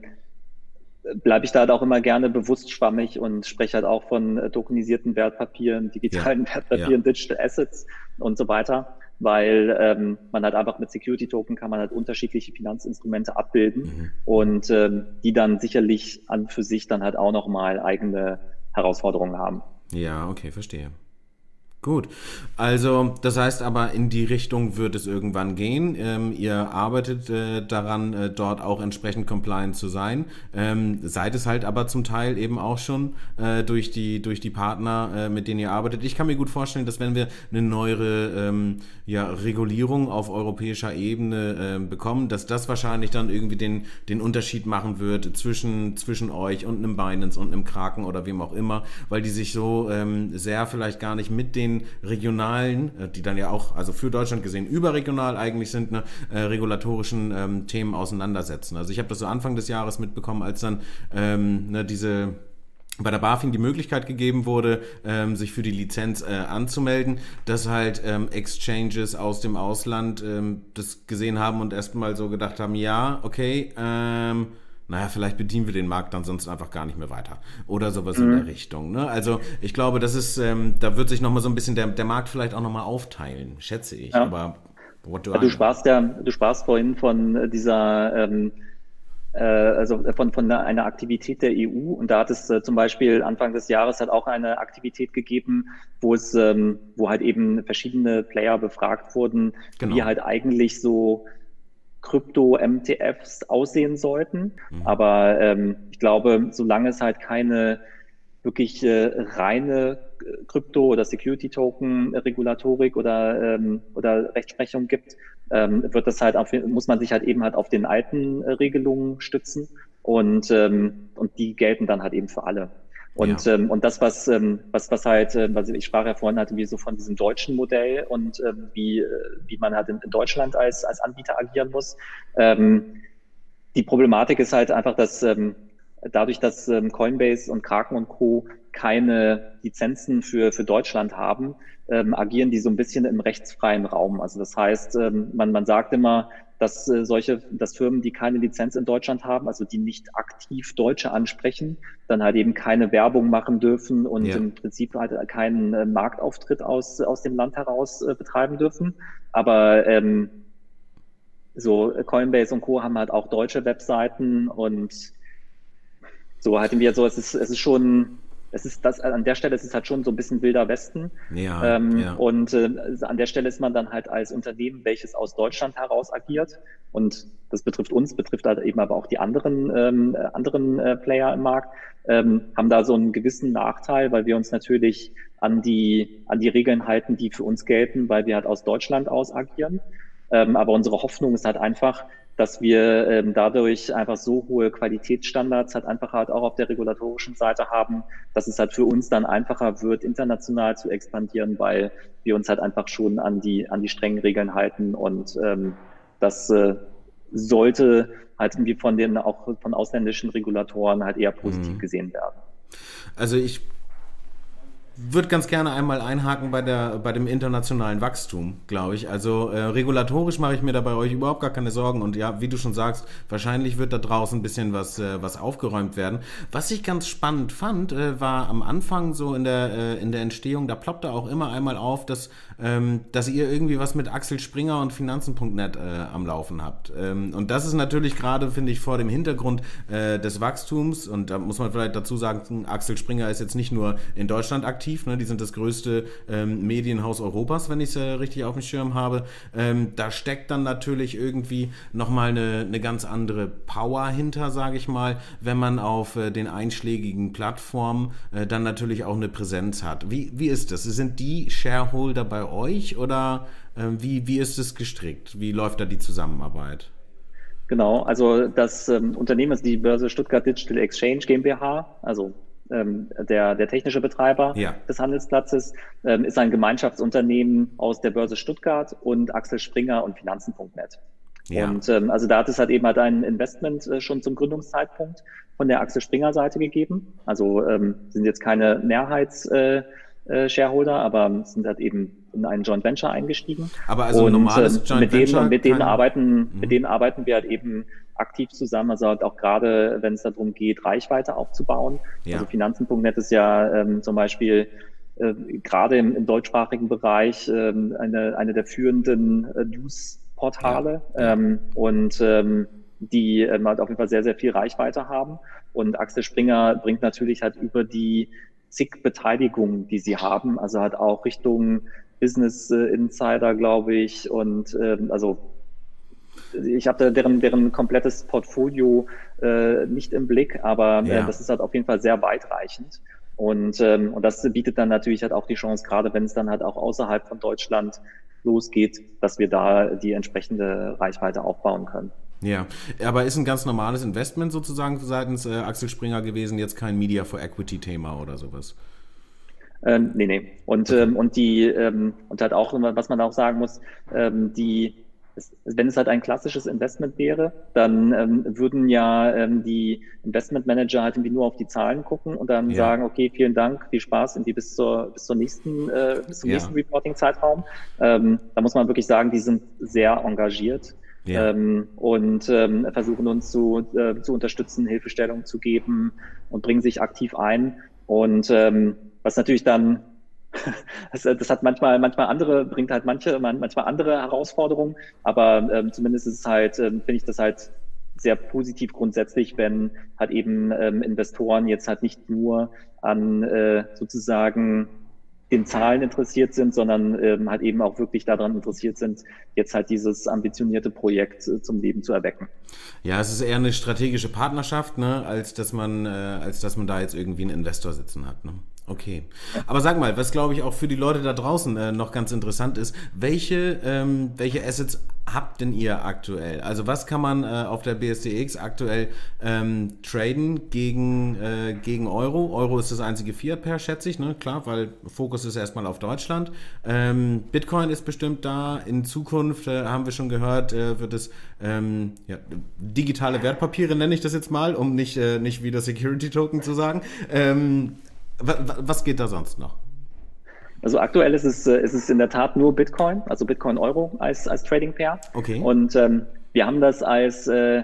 bleibe ich da halt auch immer gerne bewusst schwammig und spreche halt auch von äh, tokenisierten Wertpapieren, digitalen ja. Wertpapieren, Digital Assets und so weiter, weil ähm, man halt einfach mit Security Token kann man halt unterschiedliche Finanzinstrumente abbilden mhm. und ähm, die dann sicherlich an für sich dann halt auch nochmal eigene Herausforderungen haben. Ja, okay, verstehe. Gut, also das heißt aber, in die Richtung wird es irgendwann gehen. Ähm, ihr arbeitet äh, daran, äh, dort auch entsprechend compliant zu sein. Ähm, seid es halt aber zum Teil eben auch schon äh, durch, die, durch die Partner, äh, mit denen ihr arbeitet. Ich kann mir gut vorstellen, dass wenn wir eine neuere ähm, ja, Regulierung auf europäischer Ebene ähm, bekommen, dass das wahrscheinlich dann irgendwie den, den Unterschied machen wird zwischen, zwischen euch und einem Binance und einem Kraken oder wem auch immer, weil die sich so ähm, sehr vielleicht gar nicht mit den den regionalen, äh, die dann ja auch, also für Deutschland gesehen, überregional eigentlich sind, ne, äh, regulatorischen ähm, Themen auseinandersetzen. Also ich habe das so Anfang des Jahres mitbekommen, als dann ähm, ne, diese bei der BaFin die Möglichkeit gegeben wurde, ähm, sich für die Lizenz äh, anzumelden, dass halt ähm, Exchanges aus dem Ausland ähm, das gesehen haben und erstmal so gedacht haben, ja, okay, ähm, naja, vielleicht bedienen wir den Markt dann sonst einfach gar nicht mehr weiter. Oder sowas mhm. in der Richtung. Ne? Also ich glaube, das ist, ähm, da wird sich nochmal so ein bisschen der, der Markt vielleicht auch nochmal aufteilen, schätze ich. Ja. Aber du sparst ja, du sparst vorhin von dieser ähm, äh, also von, von einer Aktivität der EU. Und da hat es äh, zum Beispiel Anfang des Jahres hat auch eine Aktivität gegeben, wo es, ähm, wo halt eben verschiedene Player befragt wurden, genau. wie halt eigentlich so Krypto-MTFs aussehen sollten. Mhm. Aber ähm, ich glaube, solange es halt keine wirklich äh, reine Krypto- oder Security-Token-Regulatorik oder, ähm, oder Rechtsprechung gibt, ähm, wird das halt auf, muss man sich halt eben halt auf den alten äh, Regelungen stützen und, ähm, und die gelten dann halt eben für alle. Und, ja. ähm, und das, was, ähm, was, was halt, äh, was ich sprach ja vorhin halt wie so von diesem deutschen Modell und ähm, wie, äh, wie man halt in, in Deutschland als, als Anbieter agieren muss. Ähm, die Problematik ist halt einfach, dass ähm, dadurch, dass ähm, Coinbase und Kraken und Co. keine Lizenzen für, für Deutschland haben, ähm, agieren die so ein bisschen im rechtsfreien Raum. Also das heißt, ähm, man, man sagt immer, dass äh, solche, dass Firmen, die keine Lizenz in Deutschland haben, also die nicht aktiv Deutsche ansprechen, dann halt eben keine Werbung machen dürfen und ja. im Prinzip halt keinen äh, Marktauftritt aus, aus dem Land heraus äh, betreiben dürfen. Aber ähm, so Coinbase und Co. haben halt auch deutsche Webseiten und so halten wir so, es ist, es ist schon es ist das, an der Stelle ist es halt schon so ein bisschen wilder Westen. Ja, ähm, ja. Und äh, an der Stelle ist man dann halt als Unternehmen, welches aus Deutschland heraus agiert. Und das betrifft uns, betrifft halt eben aber auch die anderen, ähm, anderen äh, Player im Markt, ähm, haben da so einen gewissen Nachteil, weil wir uns natürlich an die, an die Regeln halten, die für uns gelten, weil wir halt aus Deutschland aus agieren. Ähm, aber unsere Hoffnung ist halt einfach, dass wir ähm, dadurch einfach so hohe Qualitätsstandards halt einfach halt auch auf der regulatorischen Seite haben, dass es halt für uns dann einfacher wird, international zu expandieren, weil wir uns halt einfach schon an die, an die strengen Regeln halten und ähm, das äh, sollte halt irgendwie von den auch von ausländischen Regulatoren halt eher positiv mhm. gesehen werden. Also ich würde ganz gerne einmal einhaken bei, der, bei dem internationalen Wachstum, glaube ich. Also äh, regulatorisch mache ich mir da bei euch überhaupt gar keine Sorgen. Und ja, wie du schon sagst, wahrscheinlich wird da draußen ein bisschen was, äh, was aufgeräumt werden. Was ich ganz spannend fand, äh, war am Anfang so in der, äh, in der Entstehung, da ploppte auch immer einmal auf, dass, ähm, dass ihr irgendwie was mit Axel Springer und Finanzen.net äh, am Laufen habt. Ähm, und das ist natürlich gerade, finde ich, vor dem Hintergrund äh, des Wachstums. Und da muss man vielleicht dazu sagen, Axel Springer ist jetzt nicht nur in Deutschland aktiv, aktiv. Ne? Die sind das größte ähm, Medienhaus Europas, wenn ich es äh, richtig auf dem Schirm habe. Ähm, da steckt dann natürlich irgendwie nochmal eine, eine ganz andere Power hinter, sage ich mal, wenn man auf äh, den einschlägigen Plattformen äh, dann natürlich auch eine Präsenz hat. Wie, wie ist das? Sind die Shareholder bei euch oder äh, wie, wie ist es gestrickt? Wie läuft da die Zusammenarbeit? Genau, also das ähm, Unternehmen ist die Börse Stuttgart Digital Exchange GmbH, also ähm, der, der technische Betreiber ja. des Handelsplatzes, ähm, ist ein Gemeinschaftsunternehmen aus der Börse Stuttgart und Axel Springer und Finanzen.net. Ja. Und ähm, also da hat es halt eben halt ein Investment äh, schon zum Gründungszeitpunkt von der Axel Springer Seite gegeben. Also ähm, sind jetzt keine Mehrheits äh, äh, Shareholder, aber sind halt eben in ein Joint Venture eingestiegen. Aber also ein normales äh, Joint mit Venture? Denen, mit denen arbeiten, mhm. mit denen arbeiten wir halt eben aktiv zusammen, also halt auch gerade, wenn es darum geht, Reichweite aufzubauen. Ja. Also Finanzen.net ist ja ähm, zum Beispiel äh, gerade im, im, deutschsprachigen Bereich ähm, eine, eine der führenden äh, News-Portale ja. ähm, und ähm, die ähm, halt auf jeden Fall sehr, sehr viel Reichweite haben. Und Axel Springer bringt natürlich halt über die zig Beteiligungen, die sie haben, also halt auch Richtung Business äh, Insider, glaube ich, und ähm, also ich habe deren, deren komplettes Portfolio äh, nicht im Blick, aber äh, ja. das ist halt auf jeden Fall sehr weitreichend. Und, ähm, und das bietet dann natürlich halt auch die Chance, gerade wenn es dann halt auch außerhalb von Deutschland losgeht, dass wir da die entsprechende Reichweite aufbauen können. Ja, aber ist ein ganz normales Investment sozusagen seitens äh, Axel Springer gewesen, jetzt kein Media for Equity Thema oder sowas? Ähm, nee, nee. Und, ähm, und die, ähm, und halt auch, was man auch sagen muss, ähm, die, wenn es halt ein klassisches Investment wäre, dann ähm, würden ja ähm, die Investmentmanager halt irgendwie nur auf die Zahlen gucken und dann ja. sagen, okay, vielen Dank, viel Spaß irgendwie bis zur bis zur nächsten äh, bis zum ja. nächsten Reporting-Zeitraum. Ähm, da muss man wirklich sagen, die sind sehr engagiert. Ja. Ähm, und ähm, versuchen uns zu, äh, zu unterstützen, Hilfestellung zu geben und bringen sich aktiv ein. Und ähm, was natürlich dann das, das, hat manchmal, manchmal andere, bringt halt manche, manchmal andere Herausforderungen, aber ähm, zumindest ist es halt, ähm, finde ich das halt sehr positiv grundsätzlich, wenn halt eben ähm, Investoren jetzt halt nicht nur an äh, sozusagen den Zahlen interessiert sind, sondern ähm, halt eben auch wirklich daran interessiert sind, jetzt halt dieses ambitionierte Projekt äh, zum Leben zu erwecken. Ja, es ist eher eine strategische Partnerschaft, ne, als dass man, äh, als dass man da jetzt irgendwie einen Investor sitzen hat. Ne? Okay. Aber sag mal, was glaube ich auch für die Leute da draußen äh, noch ganz interessant ist, welche, ähm, welche Assets habt denn ihr aktuell? Also was kann man äh, auf der BSDX aktuell ähm, traden gegen, äh, gegen Euro? Euro ist das einzige Fiat-Pair, schätze ich, ne? Klar, weil Fokus ist erstmal auf Deutschland. Ähm, Bitcoin ist bestimmt da. In Zukunft, äh, haben wir schon gehört, äh, wird es ähm, ja, digitale Wertpapiere, nenne ich das jetzt mal, um nicht, äh, nicht wieder Security-Token zu sagen. Was geht da sonst noch? Also aktuell ist es, äh, ist es in der Tat nur Bitcoin, also Bitcoin Euro als, als Trading Pair. Okay. Und ähm, wir haben das als, äh,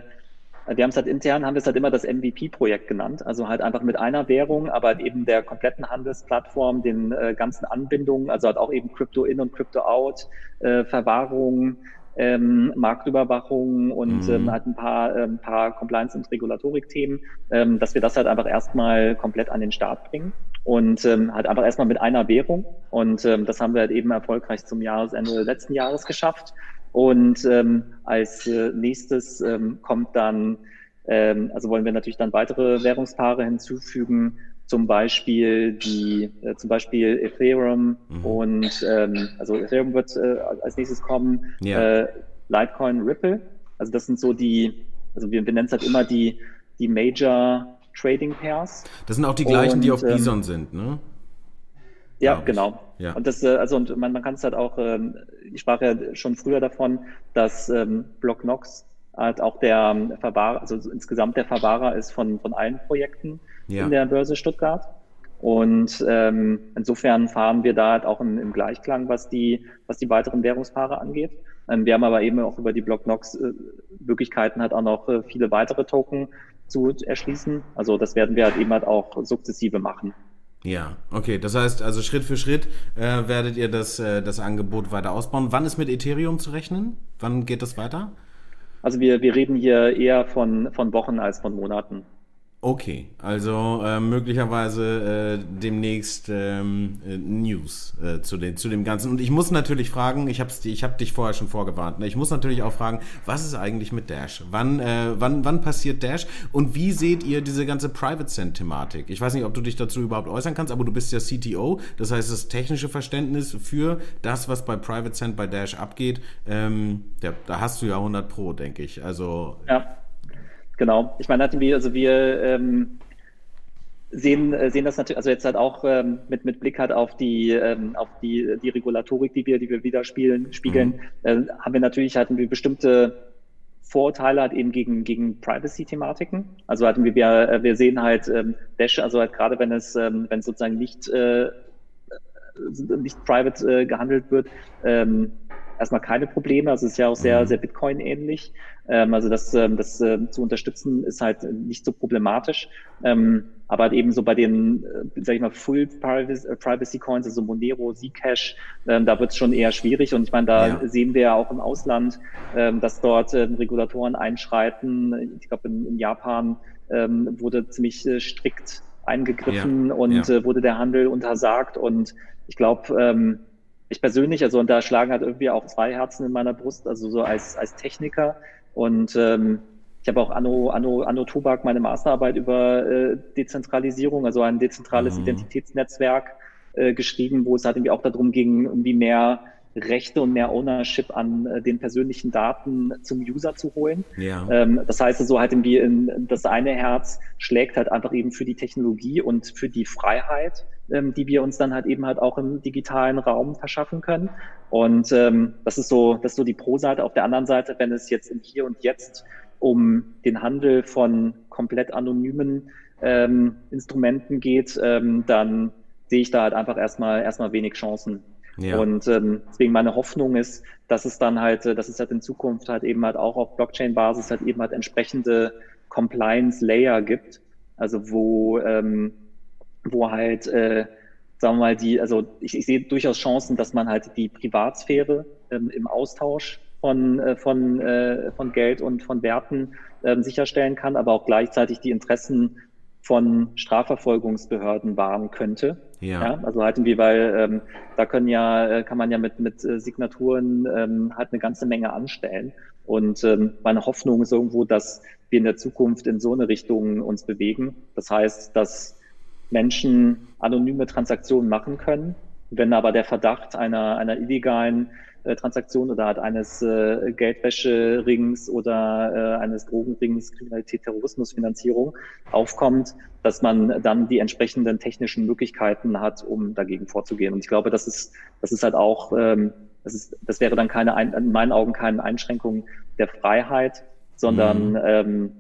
wir haben es halt intern, haben wir es halt immer das MVP-Projekt genannt. Also halt einfach mit einer Währung, aber halt eben der kompletten Handelsplattform, den äh, ganzen Anbindungen, also halt auch eben Crypto in und Crypto out, äh, Verwahrung, ähm, Marktüberwachung und mhm. ähm, halt ein paar, ähm, paar Compliance- und Regulatorik-Themen, ähm, dass wir das halt einfach erstmal komplett an den Start bringen. und ähm, halt einfach erstmal mit einer Währung. Und ähm, das haben wir halt eben erfolgreich zum Jahresende letzten Jahres geschafft. Und ähm, als äh, nächstes ähm, kommt dann, ähm, also wollen wir natürlich dann weitere Währungspaare hinzufügen, zum Beispiel die, äh, zum Beispiel Ethereum mhm. und ähm, also Ethereum wird äh, als nächstes kommen, ja. äh, Litecoin, Ripple. Also das sind so die, also wir, wir nennen es halt immer die, die Major Trading Pairs. Das sind auch die gleichen, und, die auf ähm, Bison sind, ne? Ja, genau. Ja. Und das, äh, also und man, man kann es halt auch, ähm, ich sprach ja schon früher davon, dass ähm, Blocknox halt auch der ähm, Verwahrer, also insgesamt der Verwahrer ist von, von allen Projekten ja. in der Börse Stuttgart. Und ähm, insofern fahren wir da halt auch im, im Gleichklang, was die, was die weiteren Währungspaare angeht. Ähm, wir haben aber eben auch über die Blocknox äh, Möglichkeiten halt auch noch äh, viele weitere Token zu erschließen. Also das werden wir halt eben halt auch sukzessive machen. Ja, okay. Das heißt, also Schritt für Schritt äh, werdet ihr das, äh, das Angebot weiter ausbauen. Wann ist mit Ethereum zu rechnen? Wann geht das weiter? Also wir, wir reden hier eher von, von Wochen als von Monaten. Okay, also äh, möglicherweise äh, demnächst ähm, äh, News äh, zu, den, zu dem Ganzen. Und ich muss natürlich fragen, ich habe ich hab dich vorher schon vorgewarnt, ne? ich muss natürlich auch fragen, was ist eigentlich mit Dash? Wann, äh, wann, wann passiert Dash? Und wie seht ihr diese ganze Private Send-Thematik? Ich weiß nicht, ob du dich dazu überhaupt äußern kannst, aber du bist ja CTO, das heißt, das technische Verständnis für das, was bei Private Send bei Dash abgeht, ähm, ja, da hast du ja 100 Pro, denke ich. Also ja. Genau. Ich meine, wir, also wir ähm, sehen, äh, sehen das natürlich, also jetzt halt auch ähm, mit, mit Blick halt auf die, ähm, auf die, die Regulatorik, die wir, die wir wieder spielen, spiegeln, mhm. äh, haben wir natürlich wir bestimmte Vorurteile halt eben gegen, gegen Privacy-Thematiken. Also hatten wir, wir, äh, wir sehen halt ähm, Dash, also halt gerade wenn es, ähm, wenn es sozusagen nicht, äh, nicht private äh, gehandelt wird, ähm, erstmal keine Probleme. Also es ist ja auch sehr, mhm. sehr Bitcoin-ähnlich. Ähm, also das, ähm, das äh, zu unterstützen ist halt nicht so problematisch. Ähm, aber halt eben so bei den, äh, sag ich mal, Full Privacy, äh, Privacy Coins, also Monero, Zcash, ähm, da wird es schon eher schwierig. Und ich meine, da ja. sehen wir ja auch im Ausland, ähm, dass dort ähm, Regulatoren einschreiten. Ich glaube, in, in, Japan ähm, wurde ziemlich äh, strikt eingegriffen ja. und ja. Äh, wurde der Handel untersagt. Und ich glaube, ähm, ich persönlich, also und da schlagen halt irgendwie auch zwei Herzen in meiner Brust, also so als, als Techniker. Und ähm, ich habe auch Anno, Anno, Anno Tobak meine Masterarbeit über äh, Dezentralisierung, also ein dezentrales mhm. Identitätsnetzwerk äh, geschrieben, wo es halt irgendwie auch darum ging, irgendwie mehr Rechte und mehr Ownership an äh, den persönlichen Daten zum User zu holen. Ja. Ähm, das heißt so also halt irgendwie in, das eine Herz schlägt halt einfach eben für die Technologie und für die Freiheit, ähm, die wir uns dann halt eben halt auch im digitalen Raum verschaffen können. Und ähm, das ist so, das ist so die Pro-Seite. Auf der anderen Seite, wenn es jetzt im Hier und Jetzt um den Handel von komplett anonymen ähm, Instrumenten geht, ähm, dann sehe ich da halt einfach erstmal erstmal wenig Chancen. Ja. Und ähm, deswegen meine Hoffnung ist, dass es dann halt, äh, dass es halt in Zukunft halt eben halt auch auf Blockchain-Basis halt eben halt entsprechende Compliance-Layer gibt, also wo, ähm, wo halt, äh, sagen wir mal, die, also ich, ich sehe durchaus Chancen, dass man halt die Privatsphäre ähm, im Austausch von, äh, von, äh, von Geld und von Werten ähm, sicherstellen kann, aber auch gleichzeitig die Interessen von Strafverfolgungsbehörden wahren könnte. Ja. ja also halt irgendwie, weil ähm, da können ja, äh, kann man ja mit, mit äh, Signaturen ähm, halt eine ganze Menge anstellen. Und ähm, meine Hoffnung ist irgendwo, dass wir in der Zukunft in so eine Richtung uns bewegen. Das heißt, dass Menschen anonyme Transaktionen machen können, wenn aber der Verdacht einer, einer illegalen Transaktion oder halt eines äh, Geldwäscherings oder äh, eines Drogenrings, Kriminalität, Terrorismusfinanzierung aufkommt, dass man dann die entsprechenden technischen Möglichkeiten hat, um dagegen vorzugehen. Und ich glaube, das ist, das ist halt auch, ähm, das, ist, das wäre dann keine, in meinen Augen keine Einschränkung der Freiheit, sondern mhm. ähm,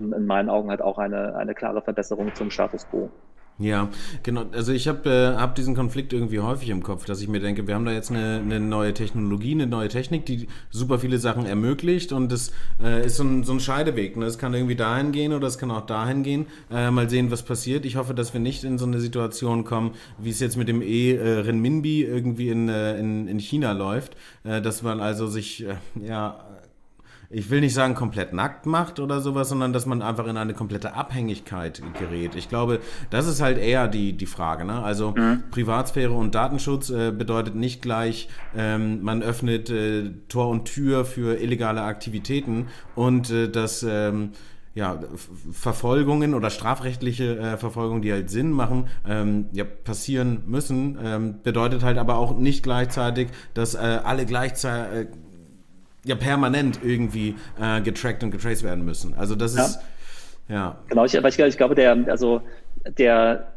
in meinen Augen halt auch eine, eine klare Verbesserung zum Status quo. Ja, genau. Also ich habe äh, hab diesen Konflikt irgendwie häufig im Kopf, dass ich mir denke, wir haben da jetzt eine, eine neue Technologie, eine neue Technik, die super viele Sachen ermöglicht und das äh, ist so ein, so ein Scheideweg. Ne? Es kann irgendwie dahin gehen oder es kann auch dahin gehen. Äh, mal sehen, was passiert. Ich hoffe, dass wir nicht in so eine Situation kommen, wie es jetzt mit dem E-Renminbi irgendwie in, äh, in, in China läuft, äh, dass man also sich, äh, ja, ich will nicht sagen komplett nackt macht oder sowas, sondern dass man einfach in eine komplette Abhängigkeit gerät. Ich glaube, das ist halt eher die, die Frage. Ne? Also mhm. Privatsphäre und Datenschutz äh, bedeutet nicht gleich, ähm, man öffnet äh, Tor und Tür für illegale Aktivitäten und äh, das ähm, ja, Verfolgungen oder strafrechtliche äh, Verfolgungen, die halt Sinn machen, ähm, ja, passieren müssen, ähm, bedeutet halt aber auch nicht gleichzeitig, dass äh, alle gleichzeitig äh, ja permanent irgendwie äh, getrackt und getraced werden müssen. Also das ja. ist ja. Genau, ich, aber ich, ich glaube, der, also der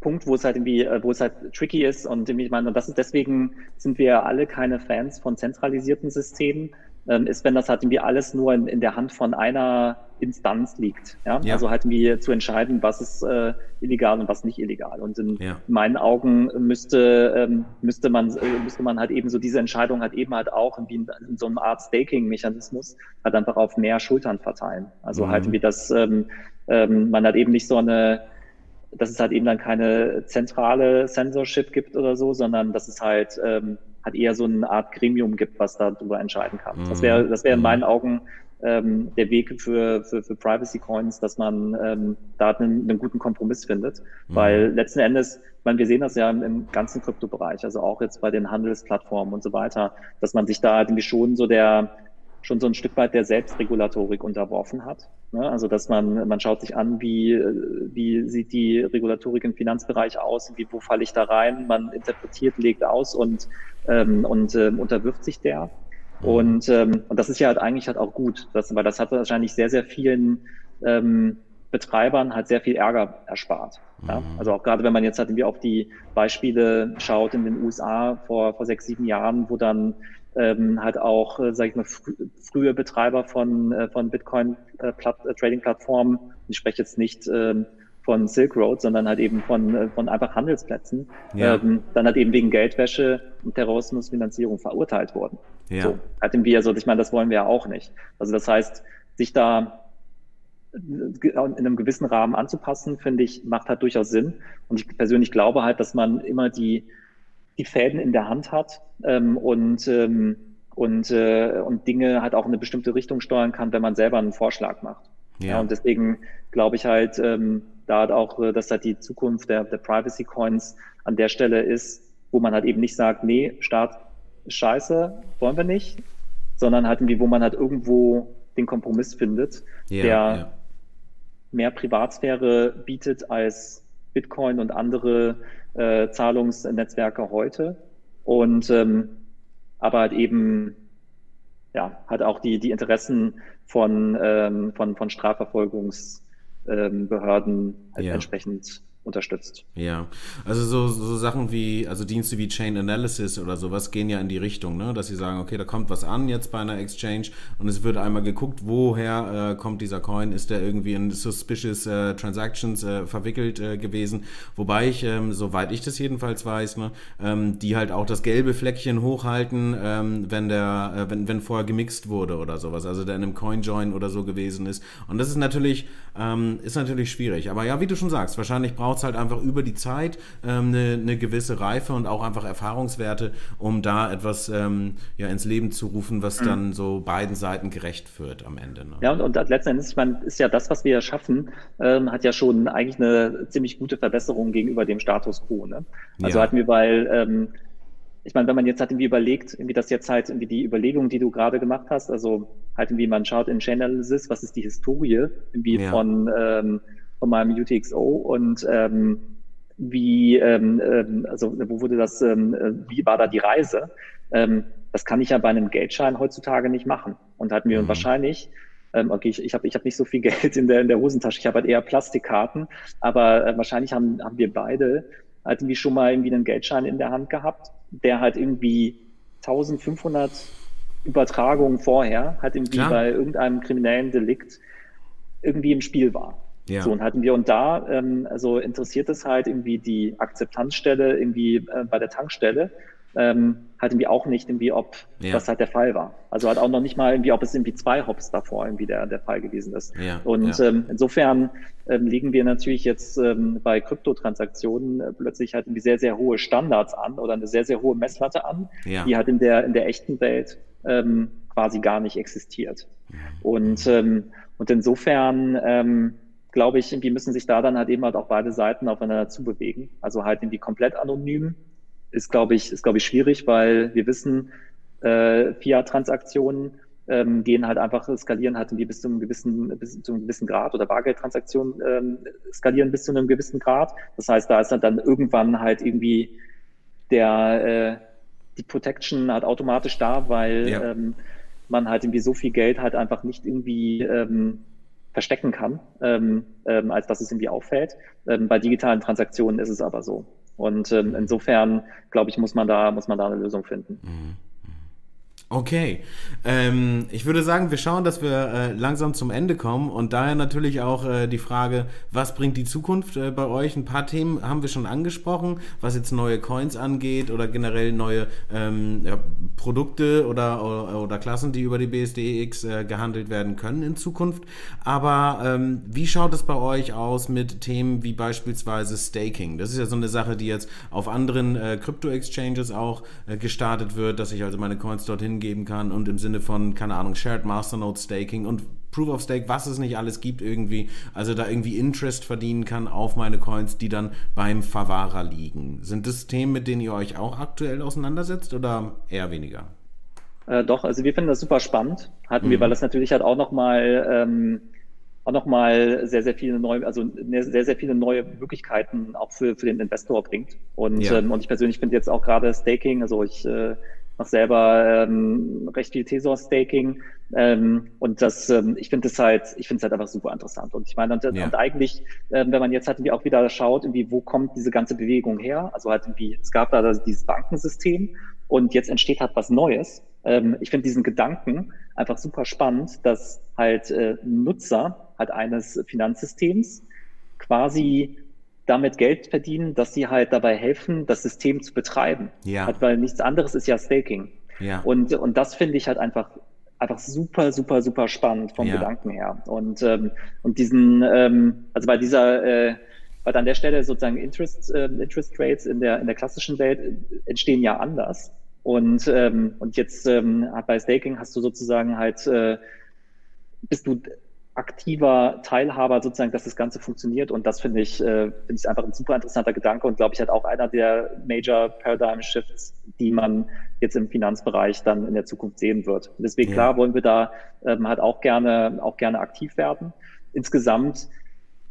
Punkt, wo es halt irgendwie, äh, wo es halt tricky ist und ich meine, und das ist deswegen sind wir alle keine Fans von zentralisierten Systemen, ist, wenn das halt irgendwie alles nur in, in der Hand von einer Instanz liegt. Ja? ja. Also halt irgendwie zu entscheiden, was ist äh, illegal und was nicht illegal. Und in ja. meinen Augen müsste, ähm, müsste man, äh, müsste man halt eben so diese Entscheidung halt eben halt auch irgendwie in, in so einem Art Staking-Mechanismus halt einfach auf mehr Schultern verteilen. Also halt mhm. halt irgendwie das, ähm, ähm, man hat eben nicht so eine, dass es halt eben dann keine zentrale Censorship gibt oder so, sondern dass es halt ähm, hat eher so eine Art Gremium gibt, was darüber entscheiden kann. Mhm. Das wäre das wäre in mhm. meinen Augen ähm, der Weg für, für, für Privacy Coins, dass man ähm, da einen, einen guten Kompromiss findet. Mhm. Weil letzten Endes, ich meine, wir sehen das ja im, im ganzen Kryptobereich, also auch jetzt bei den Handelsplattformen und so weiter, dass man sich da irgendwie schon so der schon so ein Stück weit der Selbstregulatorik unterworfen hat. Ne? Also dass man, man schaut sich an, wie, wie sieht die Regulatorik im Finanzbereich aus, wie, wo falle ich da rein, man interpretiert, legt aus und, ähm, und ähm, unterwirft sich der. Und, ähm, und das ist ja halt eigentlich halt auch gut, das, weil das hat wahrscheinlich sehr, sehr vielen ähm, Betreibern halt sehr viel Ärger erspart. Ja? Mhm. Also auch gerade wenn man jetzt halt irgendwie auf die Beispiele schaut in den USA vor, vor sechs, sieben Jahren, wo dann ähm, halt auch, äh, sage ich mal, fr frühe Betreiber von, äh, von Bitcoin-Trading-Plattformen, äh, ich spreche jetzt nicht ähm, von Silk Road, sondern halt eben von, äh, von einfach Handelsplätzen, ja. ähm, dann halt eben wegen Geldwäsche und Terrorismusfinanzierung verurteilt wurden. Ja. So, halt irgendwie, also ich meine, das wollen wir ja auch nicht. Also das heißt, sich da in einem gewissen Rahmen anzupassen, finde ich, macht halt durchaus Sinn. Und ich persönlich glaube halt, dass man immer die, die Fäden in der Hand hat ähm, und, ähm, und, äh, und Dinge halt auch in eine bestimmte Richtung steuern kann, wenn man selber einen Vorschlag macht. Ja. ja und deswegen glaube ich halt, ähm, da hat auch, äh, dass halt die Zukunft der, der Privacy Coins an der Stelle ist, wo man halt eben nicht sagt, nee, Staat scheiße, wollen wir nicht, sondern halt irgendwie, wo man halt irgendwo den Kompromiss findet, ja, der ja. mehr Privatsphäre bietet als Bitcoin und andere äh, Zahlungsnetzwerke heute. Und ähm, aber halt eben ja, hat auch die, die Interessen von, ähm, von, von Strafverfolgungsbehörden halt ja. entsprechend unterstützt. Ja, also so, so Sachen wie, also Dienste wie Chain Analysis oder sowas gehen ja in die Richtung, ne? dass sie sagen, okay, da kommt was an jetzt bei einer Exchange und es wird einmal geguckt, woher äh, kommt dieser Coin, ist der irgendwie in suspicious äh, Transactions äh, verwickelt äh, gewesen, wobei ich, ähm, soweit ich das jedenfalls weiß, ne, ähm, die halt auch das gelbe Fleckchen hochhalten, ähm, wenn der, äh, wenn, wenn vorher gemixt wurde oder sowas, also der in einem Coin-Join oder so gewesen ist und das ist natürlich, ähm, ist natürlich schwierig, aber ja, wie du schon sagst, wahrscheinlich braucht braucht es halt einfach über die Zeit ähm, eine, eine, gewisse Reife und auch einfach Erfahrungswerte, um da etwas ähm, ja, ins Leben zu rufen, was mhm. dann so beiden Seiten gerecht wird am Ende. Ne? Ja, und, und letzten Endes, ich meine, ist ja das, was wir schaffen, ähm, hat ja schon eigentlich eine ziemlich gute Verbesserung gegenüber dem Status quo. Ne? Also ja. hatten wir bei ich meine, wenn man jetzt halt irgendwie überlegt, irgendwie das jetzt halt irgendwie die Überlegung, die du gerade gemacht hast, also halt irgendwie man schaut in Chain Analysis, was ist die Historie irgendwie ja. von ähm, von meinem UTXO und ähm, wie, ähm, ähm, also wo wurde das, ähm, äh, wie war da die Reise? Ähm, das kann ich ja bei einem Geldschein heutzutage nicht machen. Und hatten wir mhm. wahrscheinlich, ähm, okay, ich, ich habe ich hab nicht so viel Geld in der, in der Hosentasche, ich habe halt eher Plastikkarten, aber äh, wahrscheinlich haben, haben wir beide halt irgendwie schon mal irgendwie einen Geldschein in der Hand gehabt, der halt irgendwie 1500 Übertragungen vorher halt irgendwie Klar. bei irgendeinem kriminellen Delikt irgendwie im Spiel war. Ja. So, und hatten wir und da, ähm, also interessiert es halt irgendwie die Akzeptanzstelle irgendwie äh, bei der Tankstelle, ähm, halt irgendwie auch nicht irgendwie, ob ja. das halt der Fall war. Also halt auch noch nicht mal irgendwie, ob es irgendwie zwei Hops davor irgendwie der, der Fall gewesen ist. Ja. Und ja. Ähm, insofern ähm, legen wir natürlich jetzt ähm, bei Kryptotransaktionen äh, plötzlich halt irgendwie sehr, sehr hohe Standards an oder eine sehr, sehr hohe Messlatte an, die halt in der, in der echten Welt ähm, quasi gar nicht existiert. Und, ähm, und insofern ähm, glaube ich, irgendwie müssen sich da dann halt eben halt auch beide Seiten aufeinander zubewegen. Also halt irgendwie komplett anonym ist, glaube ich, ist, glaube ich, schwierig, weil wir wissen, äh, Fiat-Transaktionen ähm, gehen halt einfach, skalieren halt irgendwie bis zu einem gewissen, bis zu einem gewissen Grad oder Bargeldtransaktionen ähm, skalieren bis zu einem gewissen Grad. Das heißt, da ist halt dann irgendwann halt irgendwie der, äh, die Protection halt automatisch da, weil ja. ähm, man halt irgendwie so viel Geld halt einfach nicht irgendwie ähm, verstecken kann, ähm, ähm, als dass es irgendwie auffällt. Ähm, bei digitalen Transaktionen ist es aber so. Und ähm, insofern, glaube ich, muss man da, muss man da eine Lösung finden. Mhm. Okay, ähm, ich würde sagen, wir schauen, dass wir äh, langsam zum Ende kommen und daher natürlich auch äh, die Frage, was bringt die Zukunft äh, bei euch? Ein paar Themen haben wir schon angesprochen, was jetzt neue Coins angeht oder generell neue ähm, ja, Produkte oder, oder, oder, Klassen, die über die BSDEX äh, gehandelt werden können in Zukunft. Aber ähm, wie schaut es bei euch aus mit Themen wie beispielsweise Staking? Das ist ja so eine Sache, die jetzt auf anderen äh, Krypto-Exchanges auch äh, gestartet wird, dass ich also meine Coins dorthin geben kann und im Sinne von, keine Ahnung, Shared Masternode Staking und Proof of Stake, was es nicht alles gibt irgendwie, also da irgendwie Interest verdienen kann auf meine Coins, die dann beim Verwahrer liegen. Sind das Themen, mit denen ihr euch auch aktuell auseinandersetzt oder eher weniger? Äh, doch, also wir finden das super spannend. Hatten mhm. wir, weil das natürlich halt auch nochmal ähm, auch nochmal sehr, sehr viele neue, also sehr, sehr viele neue Möglichkeiten auch für, für den Investor bringt. Und, ja. ähm, und ich persönlich finde jetzt auch gerade Staking, also ich äh, mache selber ähm, recht viel Tesor-Staking ähm, und das, ähm, ich finde es halt, ich finde es halt einfach super interessant. Und ich meine, und, ja. und eigentlich, ähm, wenn man jetzt halt irgendwie auch wieder schaut, irgendwie, wo kommt diese ganze Bewegung her? Also halt irgendwie, es gab da dieses Bankensystem und jetzt entsteht halt was Neues. Ähm, ich finde diesen Gedanken einfach super spannend, dass halt äh, Nutzer halt eines Finanzsystems quasi damit Geld verdienen, dass sie halt dabei helfen, das System zu betreiben. Ja. Halt, weil nichts anderes ist ja Staking. Ja. Und, und das finde ich halt einfach, einfach super, super, super spannend vom ja. Gedanken her. Und, ähm, und diesen, ähm, also bei dieser, äh, weil an der Stelle sozusagen Interest, äh, Interest Rates in der, in der klassischen Welt entstehen ja anders. Und, ähm, und jetzt ähm, bei Staking hast du sozusagen halt, äh, bist du aktiver Teilhaber sozusagen, dass das Ganze funktioniert. Und das finde ich, äh, finde ich einfach ein super interessanter Gedanke und glaube ich halt auch einer der Major Paradigm Shifts, die man jetzt im Finanzbereich dann in der Zukunft sehen wird. Und deswegen ja. klar wollen wir da ähm, halt auch gerne, auch gerne aktiv werden. Insgesamt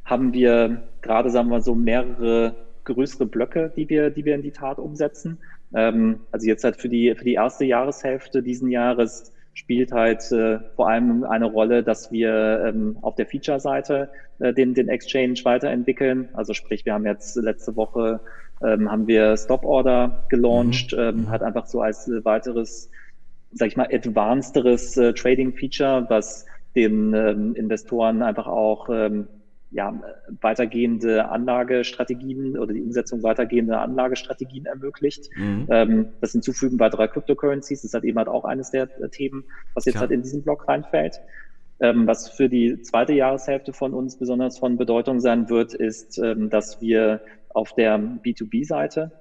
haben wir gerade, sagen wir so, mehrere größere Blöcke, die wir, die wir in die Tat umsetzen. Ähm, also jetzt halt für die, für die erste Jahreshälfte diesen Jahres spielt halt äh, vor allem eine Rolle, dass wir ähm, auf der Feature-Seite äh, den, den Exchange weiterentwickeln. Also sprich, wir haben jetzt letzte Woche ähm, haben wir Stop Order gelauncht, mhm. ähm, hat einfach so als äh, weiteres, sag ich mal, advancederes äh, Trading-Feature, was den ähm, Investoren einfach auch ähm, ja, weitergehende Anlagestrategien oder die Umsetzung weitergehender Anlagestrategien ermöglicht. Mhm. Ähm, das Hinzufügen weiterer Cryptocurrencies ist halt eben halt auch eines der Themen, was jetzt ja. halt in diesen Block reinfällt. Ähm, was für die zweite Jahreshälfte von uns besonders von Bedeutung sein wird, ist, ähm, dass wir auf der B2B-Seite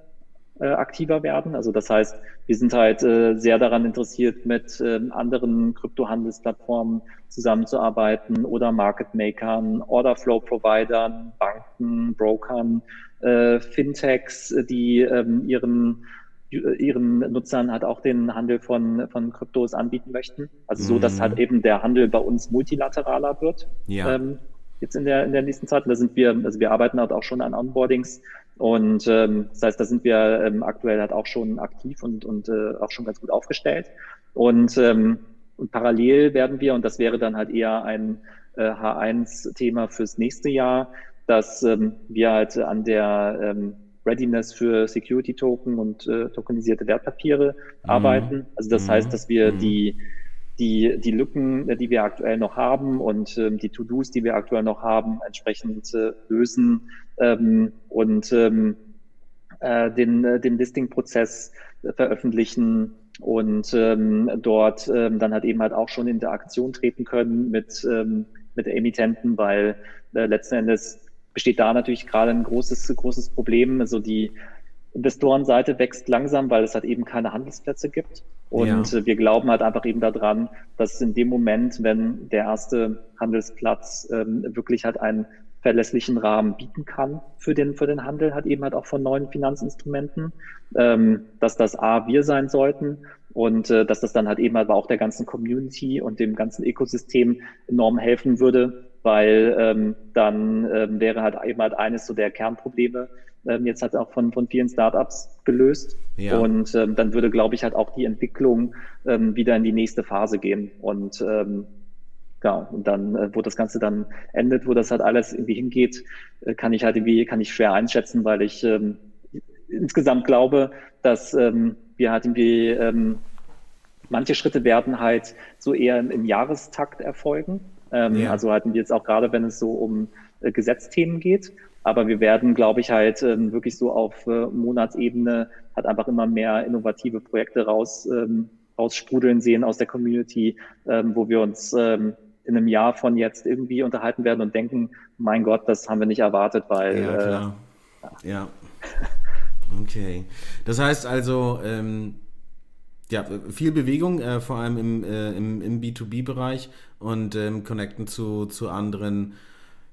äh, aktiver werden. Also das heißt, wir sind halt äh, sehr daran interessiert, mit äh, anderen Kryptohandelsplattformen zusammenzuarbeiten oder Market Makern, Order Flow Providern, Banken, Brokern, äh, Fintechs, die ähm, ihren ihren Nutzern halt auch den Handel von, von Kryptos anbieten möchten. Also so, dass halt mhm. eben der Handel bei uns multilateraler wird. Ja. Ähm, jetzt in der, in der nächsten Zeit. Und da sind wir, also wir arbeiten halt auch schon an Onboardings und ähm, das heißt, da sind wir ähm, aktuell halt auch schon aktiv und, und äh, auch schon ganz gut aufgestellt. Und, ähm, und parallel werden wir, und das wäre dann halt eher ein äh, H1-Thema fürs nächste Jahr, dass ähm, wir halt an der ähm, Readiness für Security Token und äh, tokenisierte Wertpapiere mhm. arbeiten. Also das mhm. heißt, dass wir mhm. die die, die Lücken, die wir aktuell noch haben und ähm, die To-Dos, die wir aktuell noch haben, entsprechend äh, lösen ähm, und ähm, äh, den, äh, den Listing-Prozess veröffentlichen und ähm, dort ähm, dann halt eben halt auch schon in Interaktion treten können mit, ähm, mit Emittenten, weil äh, letzten Endes besteht da natürlich gerade ein großes, großes Problem. Also die Investorenseite wächst langsam, weil es halt eben keine Handelsplätze gibt. Und ja. wir glauben halt einfach eben daran, dass in dem Moment, wenn der erste Handelsplatz ähm, wirklich halt einen verlässlichen Rahmen bieten kann für den, für den Handel, hat eben halt auch von neuen Finanzinstrumenten, ähm, dass das A, wir sein sollten und äh, dass das dann halt eben halt auch der ganzen Community und dem ganzen Ökosystem enorm helfen würde, weil ähm, dann ähm, wäre halt eben halt eines so der Kernprobleme, ähm, jetzt halt auch von, von vielen Startups gelöst. Ja. Und ähm, dann würde, glaube ich, halt auch die Entwicklung ähm, wieder in die nächste Phase gehen. Und ähm, ja, und dann, äh, wo das Ganze dann endet, wo das halt alles irgendwie hingeht, äh, kann ich halt irgendwie, kann ich schwer einschätzen, weil ich ähm, insgesamt glaube, dass ähm, wir halt irgendwie ähm, manche Schritte werden halt so eher im, im Jahrestakt erfolgen. Ähm, ja. Also hatten wir jetzt auch gerade, wenn es so um äh, Gesetzthemen geht. Aber wir werden, glaube ich, halt ähm, wirklich so auf äh, Monatsebene halt einfach immer mehr innovative Projekte raus, ähm, raussprudeln sehen aus der Community, ähm, wo wir uns ähm, in einem Jahr von jetzt irgendwie unterhalten werden und denken, mein Gott, das haben wir nicht erwartet, weil. Ja, klar. Äh, ja. ja. Okay. Das heißt also, ähm, ja, viel Bewegung, äh, vor allem im, äh, im, im B2B-Bereich und ähm, connecten zu, zu anderen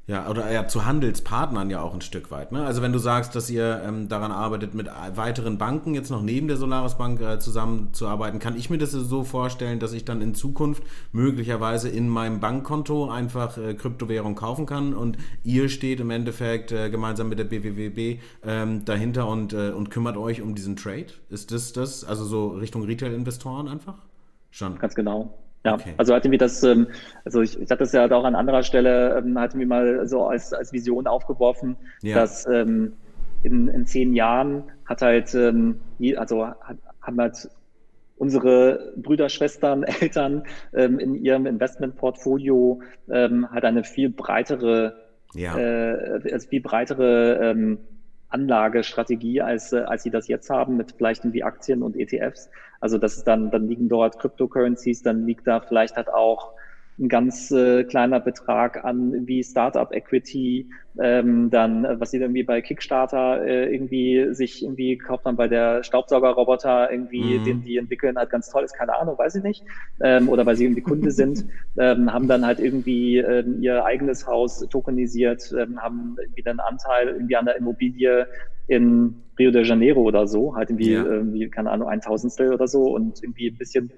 ja, oder ja, zu Handelspartnern ja auch ein Stück weit. Ne? Also wenn du sagst, dass ihr ähm, daran arbeitet, mit weiteren Banken jetzt noch neben der Solaris Bank äh, zusammenzuarbeiten, kann ich mir das so vorstellen, dass ich dann in Zukunft möglicherweise in meinem Bankkonto einfach äh, Kryptowährung kaufen kann und ihr steht im Endeffekt äh, gemeinsam mit der BWWB ähm, dahinter und, äh, und kümmert euch um diesen Trade? Ist das das, also so Richtung Retail-Investoren einfach? Schon. Ganz genau. Ja, okay. also hatten wir das, ähm, also ich, ich hatte das ja auch an anderer Stelle, ähm, hatten wir mal so als, als Vision aufgeworfen, ja. dass ähm, in, in zehn Jahren hat halt, also hat, haben halt unsere Brüder, Schwestern, Eltern in ihrem Investmentportfolio halt eine viel breitere, ja. äh, also viel breitere ähm, Anlagestrategie, als, äh, als sie das jetzt haben, mit vielleicht irgendwie Aktien und ETFs. Also das ist dann, dann liegen dort Cryptocurrencies, dann liegt da vielleicht halt auch ein ganz äh, kleiner Betrag an wie Startup Equity, ähm, dann was sie irgendwie bei Kickstarter äh, irgendwie sich irgendwie kauft man bei der Staubsaugerroboter irgendwie, mhm. den die entwickeln, halt ganz toll ist, keine Ahnung, weiß ich nicht, ähm, oder weil sie irgendwie Kunde sind, ähm, haben dann halt irgendwie ähm, ihr eigenes Haus tokenisiert, ähm, haben irgendwie einen Anteil irgendwie an der Immobilie in Rio de Janeiro oder so, halt irgendwie, ja. irgendwie keine Ahnung, ein Tausendstel oder so und irgendwie ein bisschen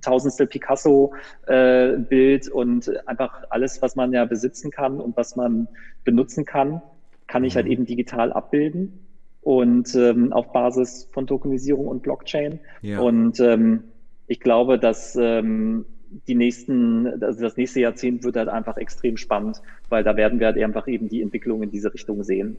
Tausendstel Picasso-Bild äh, und einfach alles, was man ja besitzen kann und was man benutzen kann, kann ich halt mhm. eben digital abbilden und ähm, auf Basis von Tokenisierung und Blockchain. Ja. Und ähm, ich glaube, dass ähm, die nächsten, also das nächste Jahrzehnt wird halt einfach extrem spannend, weil da werden wir halt einfach eben die Entwicklung in diese Richtung sehen.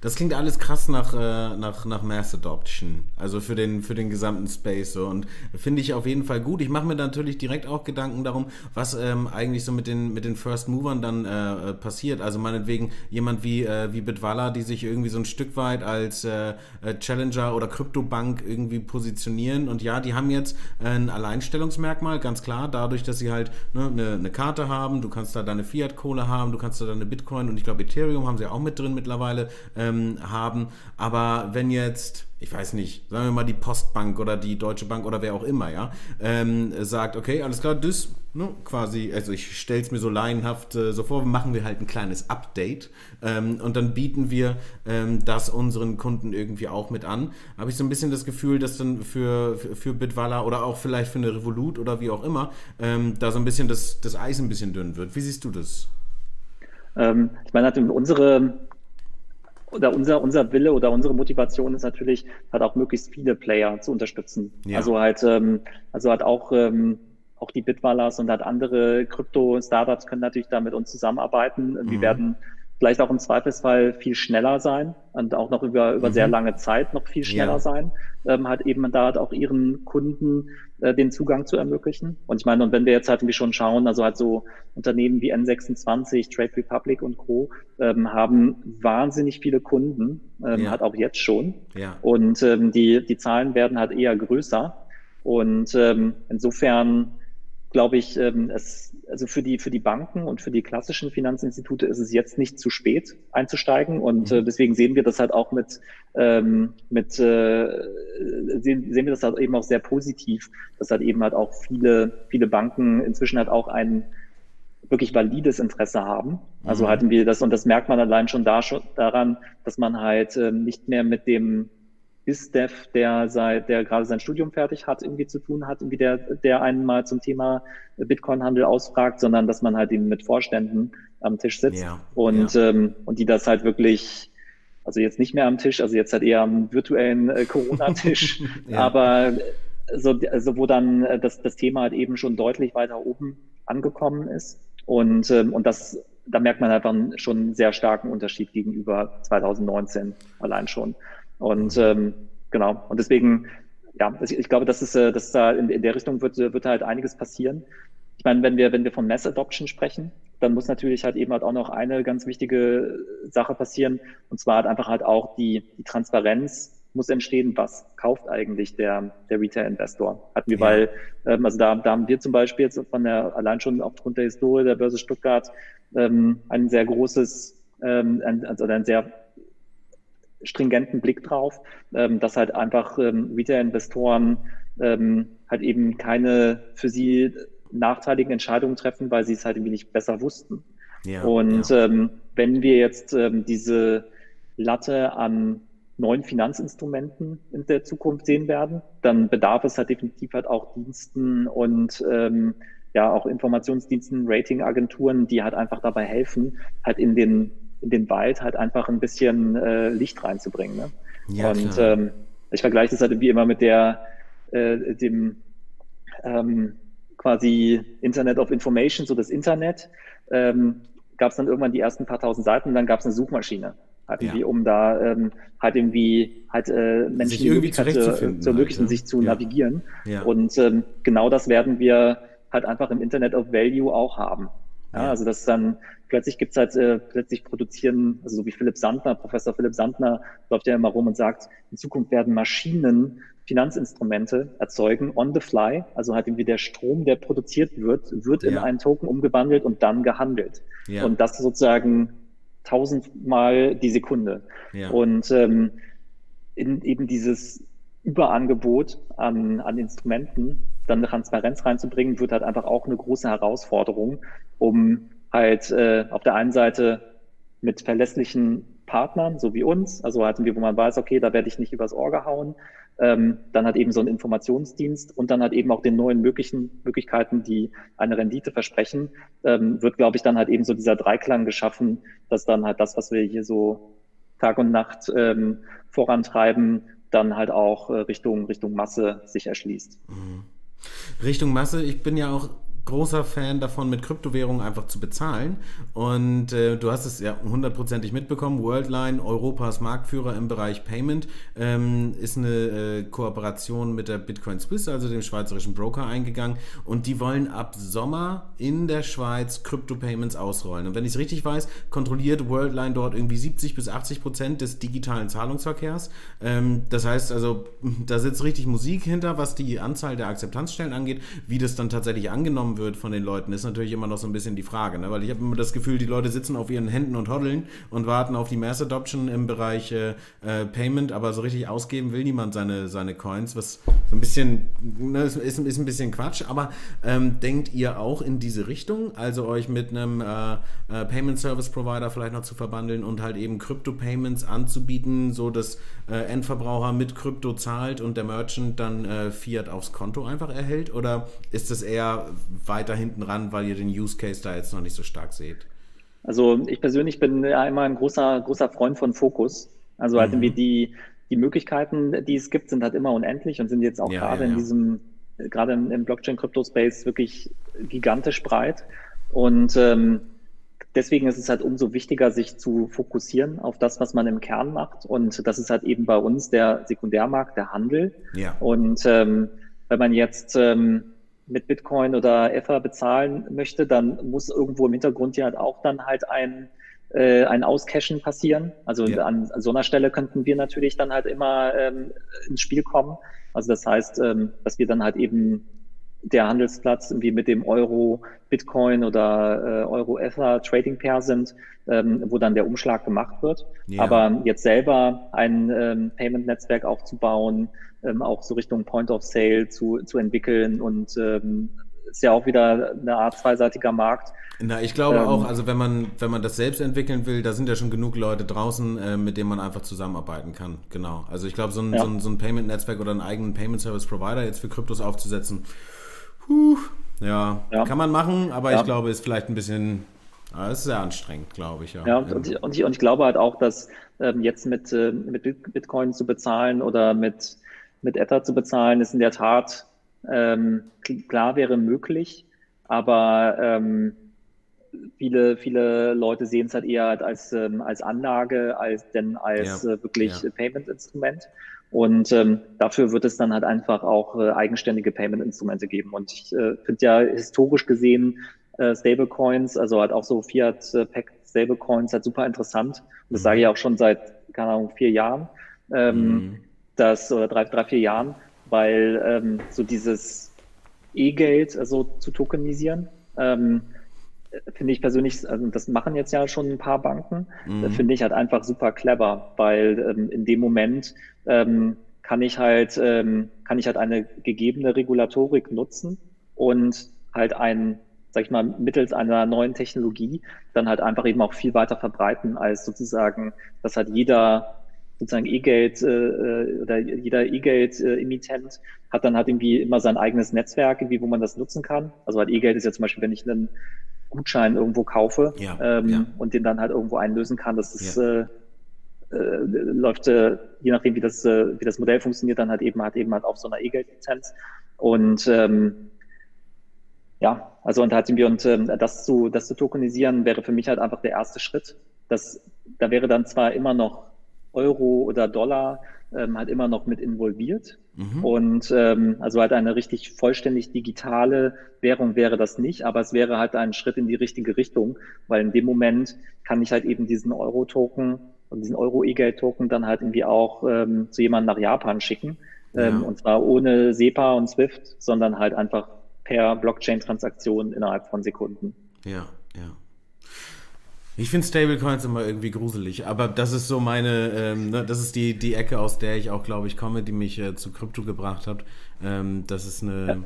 Das klingt alles krass nach, äh, nach, nach Mass Adoption, also für den, für den gesamten Space. So. Und finde ich auf jeden Fall gut. Ich mache mir natürlich direkt auch Gedanken darum, was ähm, eigentlich so mit den, mit den First Movern dann äh, passiert. Also meinetwegen jemand wie, äh, wie Bitwala, die sich irgendwie so ein Stück weit als äh, äh, Challenger oder Kryptobank irgendwie positionieren. Und ja, die haben jetzt ein Alleinstellungsmerkmal, ganz klar, dadurch, dass sie halt ne, eine, eine Karte haben. Du kannst da deine Fiat-Kohle haben, du kannst da deine Bitcoin und ich glaube Ethereum haben sie auch mit drin mittlerweile ähm, haben. Aber wenn jetzt, ich weiß nicht, sagen wir mal die Postbank oder die Deutsche Bank oder wer auch immer, ja, ähm, sagt, okay, alles klar, das ne, quasi, also ich stelle es mir so laienhaft äh, so vor, machen wir halt ein kleines Update ähm, und dann bieten wir ähm, das unseren Kunden irgendwie auch mit an. Habe ich so ein bisschen das Gefühl, dass dann für, für, für Bitwala oder auch vielleicht für eine Revolut oder wie auch immer, ähm, da so ein bisschen das, das Eis ein bisschen dünn wird. Wie siehst du das? Ähm, ich meine, unsere oder unser, unser Wille oder unsere Motivation ist natürlich, halt auch möglichst viele Player zu unterstützen. Ja. Also halt, ähm, also halt auch, ähm, auch die Bitwallers und halt andere Krypto-Startups können natürlich da mit uns zusammenarbeiten. Mhm. Wir werden vielleicht auch im Zweifelsfall viel schneller sein und auch noch über, über mhm. sehr lange Zeit noch viel schneller ja. sein, ähm, halt eben da halt auch ihren Kunden äh, den Zugang zu ermöglichen. Und ich meine, und wenn wir jetzt halt irgendwie schon schauen, also halt so Unternehmen wie N26, Trade Republic und Co. Ähm, haben wahnsinnig viele Kunden, ähm, ja. halt auch jetzt schon. Ja. Und ähm, die, die Zahlen werden halt eher größer. Und ähm, insofern glaube ich, ähm, es, also für die, für die Banken und für die klassischen Finanzinstitute ist es jetzt nicht zu spät einzusteigen. Und äh, mhm. deswegen sehen wir das halt auch mit, ähm, mit äh, sehen, sehen wir das halt eben auch sehr positiv, dass halt eben halt auch viele, viele Banken inzwischen halt auch ein wirklich valides Interesse haben. Also mhm. halten wir das, und das merkt man allein schon da schon daran, dass man halt ähm, nicht mehr mit dem ist-Dev, der seit, der gerade sein Studium fertig hat, irgendwie zu tun hat, irgendwie der, der einen mal zum Thema Bitcoin-Handel ausfragt, sondern dass man halt eben mit Vorständen am Tisch sitzt ja, und, ja. Ähm, und die das halt wirklich, also jetzt nicht mehr am Tisch, also jetzt halt eher am virtuellen äh, Corona-Tisch, ja. aber so, also wo dann äh, das, das Thema halt eben schon deutlich weiter oben angekommen ist. Und, ähm, und das, da merkt man einfach schon einen sehr starken Unterschied gegenüber 2019 allein schon. Und ähm, genau, und deswegen, ja, ich, ich glaube, das ist, äh, dass da in, in der Richtung wird, wird halt einiges passieren. Ich meine, wenn wir, wenn wir von Mass Adoption sprechen, dann muss natürlich halt eben halt auch noch eine ganz wichtige Sache passieren. Und zwar halt einfach halt auch die, die Transparenz muss entstehen, was kauft eigentlich der, der Retail-Investor. Hatten wir, ja. weil, ähm, also da, da haben wir zum Beispiel jetzt von der, allein schon aufgrund der Historie der Börse Stuttgart, ähm, ein sehr großes, ähm, ein, also ein sehr stringenten Blick drauf, ähm, dass halt einfach ähm, Retail-Investoren ähm, halt eben keine für sie nachteiligen Entscheidungen treffen, weil sie es halt irgendwie nicht besser wussten. Ja, und ja. Ähm, wenn wir jetzt ähm, diese Latte an neuen Finanzinstrumenten in der Zukunft sehen werden, dann bedarf es halt definitiv halt auch Diensten und ähm, ja auch Informationsdiensten, Ratingagenturen, die halt einfach dabei helfen, halt in den in den Wald halt einfach ein bisschen äh, Licht reinzubringen. Ne? Ja, und ähm, ich vergleiche das halt wie immer mit der äh, dem ähm, quasi Internet of Information, so das Internet. Ähm, gab es dann irgendwann die ersten paar tausend Seiten und dann gab es eine Suchmaschine. Halt ja. irgendwie, um da ähm, halt irgendwie halt äh, Menschen die Möglichkeit zu, zu ermöglichen, halt, sich zu ja. navigieren. Ja. Und ähm, genau das werden wir halt einfach im Internet of Value auch haben. Ja, also das dann plötzlich gibt's halt, äh, plötzlich produzieren, also so wie Philipp Sandner, Professor Philipp Sandner läuft ja immer rum und sagt, in Zukunft werden Maschinen Finanzinstrumente erzeugen on the fly, also halt irgendwie der Strom, der produziert wird, wird ja. in einen Token umgewandelt und dann gehandelt. Ja. Und das sozusagen tausendmal die Sekunde. Ja. Und ähm, in eben dieses Überangebot an, an Instrumenten dann Transparenz reinzubringen, wird halt einfach auch eine große Herausforderung, um halt äh, auf der einen Seite mit verlässlichen Partnern, so wie uns, also halt, wo man weiß, okay, da werde ich nicht übers Ohr gehauen, ähm, dann hat eben so ein Informationsdienst und dann hat eben auch den neuen möglichen Möglichkeiten, die eine Rendite versprechen, ähm, wird, glaube ich, dann halt eben so dieser Dreiklang geschaffen, dass dann halt das, was wir hier so Tag und Nacht ähm, vorantreiben, dann halt auch äh, Richtung, Richtung Masse sich erschließt. Mhm. Richtung Masse, ich bin ja auch großer Fan davon, mit Kryptowährungen einfach zu bezahlen. Und äh, du hast es ja hundertprozentig mitbekommen. Worldline, Europas Marktführer im Bereich Payment, ähm, ist eine äh, Kooperation mit der Bitcoin Swiss, also dem schweizerischen Broker, eingegangen. Und die wollen ab Sommer in der Schweiz Krypto-Payments ausrollen. Und wenn ich es richtig weiß, kontrolliert Worldline dort irgendwie 70 bis 80 Prozent des digitalen Zahlungsverkehrs. Ähm, das heißt also, da sitzt richtig Musik hinter, was die Anzahl der Akzeptanzstellen angeht, wie das dann tatsächlich angenommen wird von den Leuten, ist natürlich immer noch so ein bisschen die Frage. Ne? Weil ich habe immer das Gefühl, die Leute sitzen auf ihren Händen und hoddeln und warten auf die Mass Adoption im Bereich äh, äh, Payment, aber so richtig ausgeben will niemand seine, seine Coins, was so ein bisschen, ne, ist, ist ein bisschen Quatsch. Aber ähm, denkt ihr auch in diese Richtung, also euch mit einem äh, äh Payment Service Provider vielleicht noch zu verbandeln und halt eben Crypto-Payments anzubieten, so dass äh, Endverbraucher mit Krypto zahlt und der Merchant dann äh, Fiat aufs Konto einfach erhält? Oder ist das eher weiter hinten ran, weil ihr den Use Case da jetzt noch nicht so stark seht? Also ich persönlich bin ja immer ein großer, großer Freund von Fokus. Also halt mhm. irgendwie die, die Möglichkeiten, die es gibt, sind halt immer unendlich und sind jetzt auch ja, gerade ja, ja. in diesem, gerade im, Blockchain-Crypto-Space wirklich gigantisch breit. Und ähm, deswegen ist es halt umso wichtiger, sich zu fokussieren auf das, was man im Kern macht. Und das ist halt eben bei uns der Sekundärmarkt, der Handel. Ja. Und ähm, wenn man jetzt ähm, mit Bitcoin oder Ether bezahlen möchte, dann muss irgendwo im Hintergrund ja halt auch dann halt ein, äh, ein Auscashen passieren. Also ja. an, an so einer Stelle könnten wir natürlich dann halt immer ähm, ins Spiel kommen. Also das heißt, ähm, dass wir dann halt eben der Handelsplatz irgendwie mit dem Euro Bitcoin oder äh, Euro Ether Trading Pair sind, ähm, wo dann der Umschlag gemacht wird. Ja. Aber jetzt selber ein ähm, Payment Netzwerk aufzubauen, ähm, auch so Richtung Point of Sale zu, zu entwickeln und ähm, ist ja auch wieder eine Art zweiseitiger Markt. Na, ich glaube ähm, auch, also wenn man, wenn man das selbst entwickeln will, da sind ja schon genug Leute draußen, äh, mit denen man einfach zusammenarbeiten kann. Genau. Also ich glaube, so ein, ja. so ein, so ein Payment-Netzwerk oder einen eigenen Payment Service Provider jetzt für Kryptos aufzusetzen, puh, ja, ja, kann man machen, aber ja. ich glaube, ist vielleicht ein bisschen, ah, ist sehr anstrengend, glaube ich. Ja, ja und, ich, und, ich, und ich glaube halt auch, dass ähm, jetzt mit, äh, mit Bitcoin zu bezahlen oder mit, mit Ether zu bezahlen, ist in der Tat ähm, klar wäre möglich, aber ähm, viele, viele Leute sehen es halt eher als, ähm, als Anlage, als denn als ja. äh, wirklich ja. Payment-Instrument. Und ähm, dafür wird es dann halt einfach auch äh, eigenständige Payment-Instrumente geben. Und ich äh, finde ja historisch gesehen äh, Stablecoins, also halt auch so Fiat-Pack Stablecoins halt super interessant. Und das mhm. sage ich auch schon seit, keine Ahnung, vier Jahren. Ähm, mhm. das, oder drei, drei, vier Jahren, weil ähm, so dieses E-Geld also zu tokenisieren, ähm, finde ich persönlich, also das machen jetzt ja schon ein paar Banken, mhm. finde ich halt einfach super clever, weil ähm, in dem Moment ähm, kann ich halt, ähm, kann ich halt eine gegebene Regulatorik nutzen und halt ein, sag ich mal, mittels einer neuen Technologie dann halt einfach eben auch viel weiter verbreiten, als sozusagen, dass halt jeder sozusagen E-Geld äh, äh oder jeder E-Geld-Emittent äh, hat dann halt irgendwie immer sein eigenes Netzwerk, irgendwie, wo man das nutzen kann. Also halt E-Geld ist ja zum Beispiel, wenn ich einen Gutschein irgendwo kaufe ja, ähm, ja. und den dann halt irgendwo einlösen kann. Das ist, ja. äh, äh, läuft, äh, je nachdem, wie das, äh, wie das Modell funktioniert, dann halt eben halt eben halt auf so einer E-Geld-Lizenz. Und ähm, ja, also und halt wir und ähm, das zu, das zu tokenisieren wäre für mich halt einfach der erste Schritt. Das, da wäre dann zwar immer noch Euro oder Dollar ähm, halt immer noch mit involviert. Mhm. Und ähm, also halt eine richtig vollständig digitale Währung wäre das nicht, aber es wäre halt ein Schritt in die richtige Richtung, weil in dem Moment kann ich halt eben diesen Euro-Token und diesen Euro-E-Geld-Token dann halt irgendwie auch ähm, zu jemandem nach Japan schicken. Ähm, ja. Und zwar ohne SEPA und SWIFT, sondern halt einfach per Blockchain-Transaktion innerhalb von Sekunden. Ja, ja. Ich finde Stablecoins immer irgendwie gruselig, aber das ist so meine, ähm, ne, das ist die, die Ecke, aus der ich auch, glaube ich, komme, die mich äh, zu Krypto gebracht hat. Ähm, das ist eine. Ja.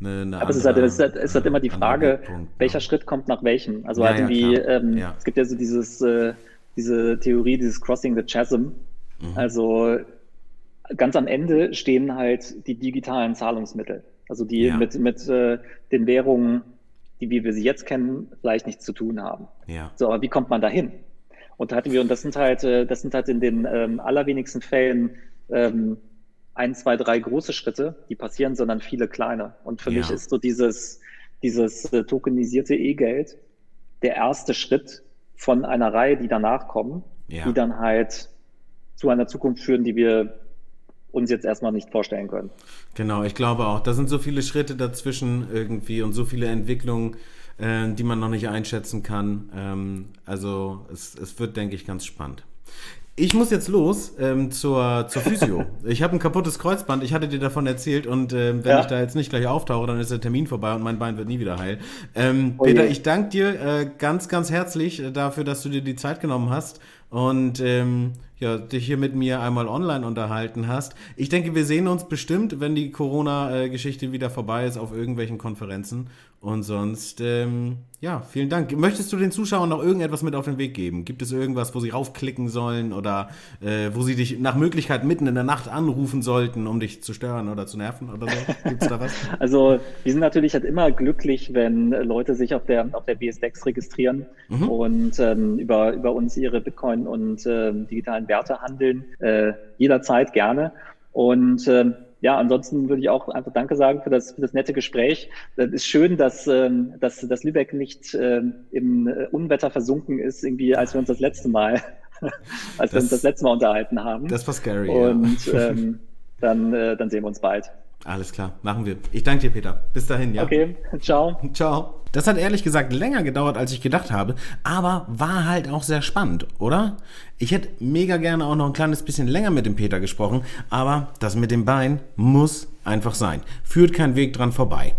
Eine, eine aber andere, es, ist halt, es, ist halt, es ist halt immer die Frage, Punkt, welcher ja. Schritt kommt nach welchem. Also ja, halt irgendwie, ähm, es gibt ja so dieses, äh, diese Theorie, dieses Crossing the Chasm. Mhm. Also ganz am Ende stehen halt die digitalen Zahlungsmittel. Also die mit, mit äh, den Währungen die, wie wir sie jetzt kennen, vielleicht nichts zu tun haben. Ja. So, aber wie kommt man dahin? Und da hatten wir, und das sind halt, äh, das sind halt in den ähm, allerwenigsten Fällen ähm, ein, zwei, drei große Schritte, die passieren, sondern viele kleine. Und für ja. mich ist so dieses, dieses äh, tokenisierte E-Geld der erste Schritt von einer Reihe, die danach kommen, ja. die dann halt zu einer Zukunft führen, die wir uns jetzt erstmal nicht vorstellen können. Genau, ich glaube auch. Da sind so viele Schritte dazwischen irgendwie und so viele Entwicklungen, äh, die man noch nicht einschätzen kann. Ähm, also es, es wird, denke ich, ganz spannend. Ich muss jetzt los ähm, zur, zur Physio. ich habe ein kaputtes Kreuzband. Ich hatte dir davon erzählt und äh, wenn ja. ich da jetzt nicht gleich auftauche, dann ist der Termin vorbei und mein Bein wird nie wieder heil. Ähm, oh Peter, ich danke dir äh, ganz, ganz herzlich dafür, dass du dir die Zeit genommen hast und ähm, ja, dich hier mit mir einmal online unterhalten hast. Ich denke, wir sehen uns bestimmt, wenn die Corona-Geschichte wieder vorbei ist, auf irgendwelchen Konferenzen. Und sonst, ähm, ja, vielen Dank. Möchtest du den Zuschauern noch irgendetwas mit auf den Weg geben? Gibt es irgendwas, wo sie raufklicken sollen oder äh, wo sie dich nach Möglichkeit mitten in der Nacht anrufen sollten, um dich zu stören oder zu nerven oder so? Gibt's da was? Also, wir sind natürlich halt immer glücklich, wenn Leute sich auf der, auf der BSDEX registrieren mhm. und ähm, über, über uns ihre Bitcoin und äh, digitalen Werte handeln. Äh, jederzeit gerne. Und ähm, ja, ansonsten würde ich auch einfach Danke sagen für das, für das nette Gespräch. Das ist schön, dass, ähm, dass, dass Lübeck nicht ähm, im äh, Unwetter versunken ist, irgendwie, als wir uns das letzte Mal, als das, wir uns das letzte Mal unterhalten haben. Das war scary. Und ja. ähm, dann, äh, dann sehen wir uns bald. Alles klar, machen wir. Ich danke dir, Peter. Bis dahin, ja. Okay, ciao. Ciao. Das hat ehrlich gesagt länger gedauert, als ich gedacht habe, aber war halt auch sehr spannend, oder? Ich hätte mega gerne auch noch ein kleines bisschen länger mit dem Peter gesprochen, aber das mit dem Bein muss einfach sein. Führt kein Weg dran vorbei.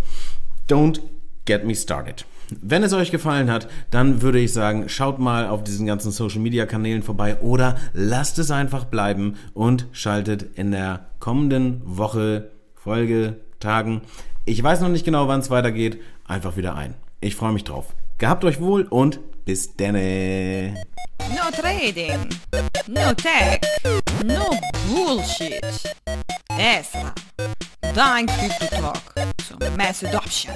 don't get me started. Wenn es euch gefallen hat, dann würde ich sagen, schaut mal auf diesen ganzen Social Media Kanälen vorbei oder lasst es einfach bleiben und schaltet in der kommenden Woche, Folge, Tagen, ich weiß noch nicht genau, wann es weitergeht, einfach wieder ein. Ich freue mich drauf. Gehabt euch wohl und bis denne. No trading, no tech, no bullshit. Esra, dein Krypto Talk zum Message Option.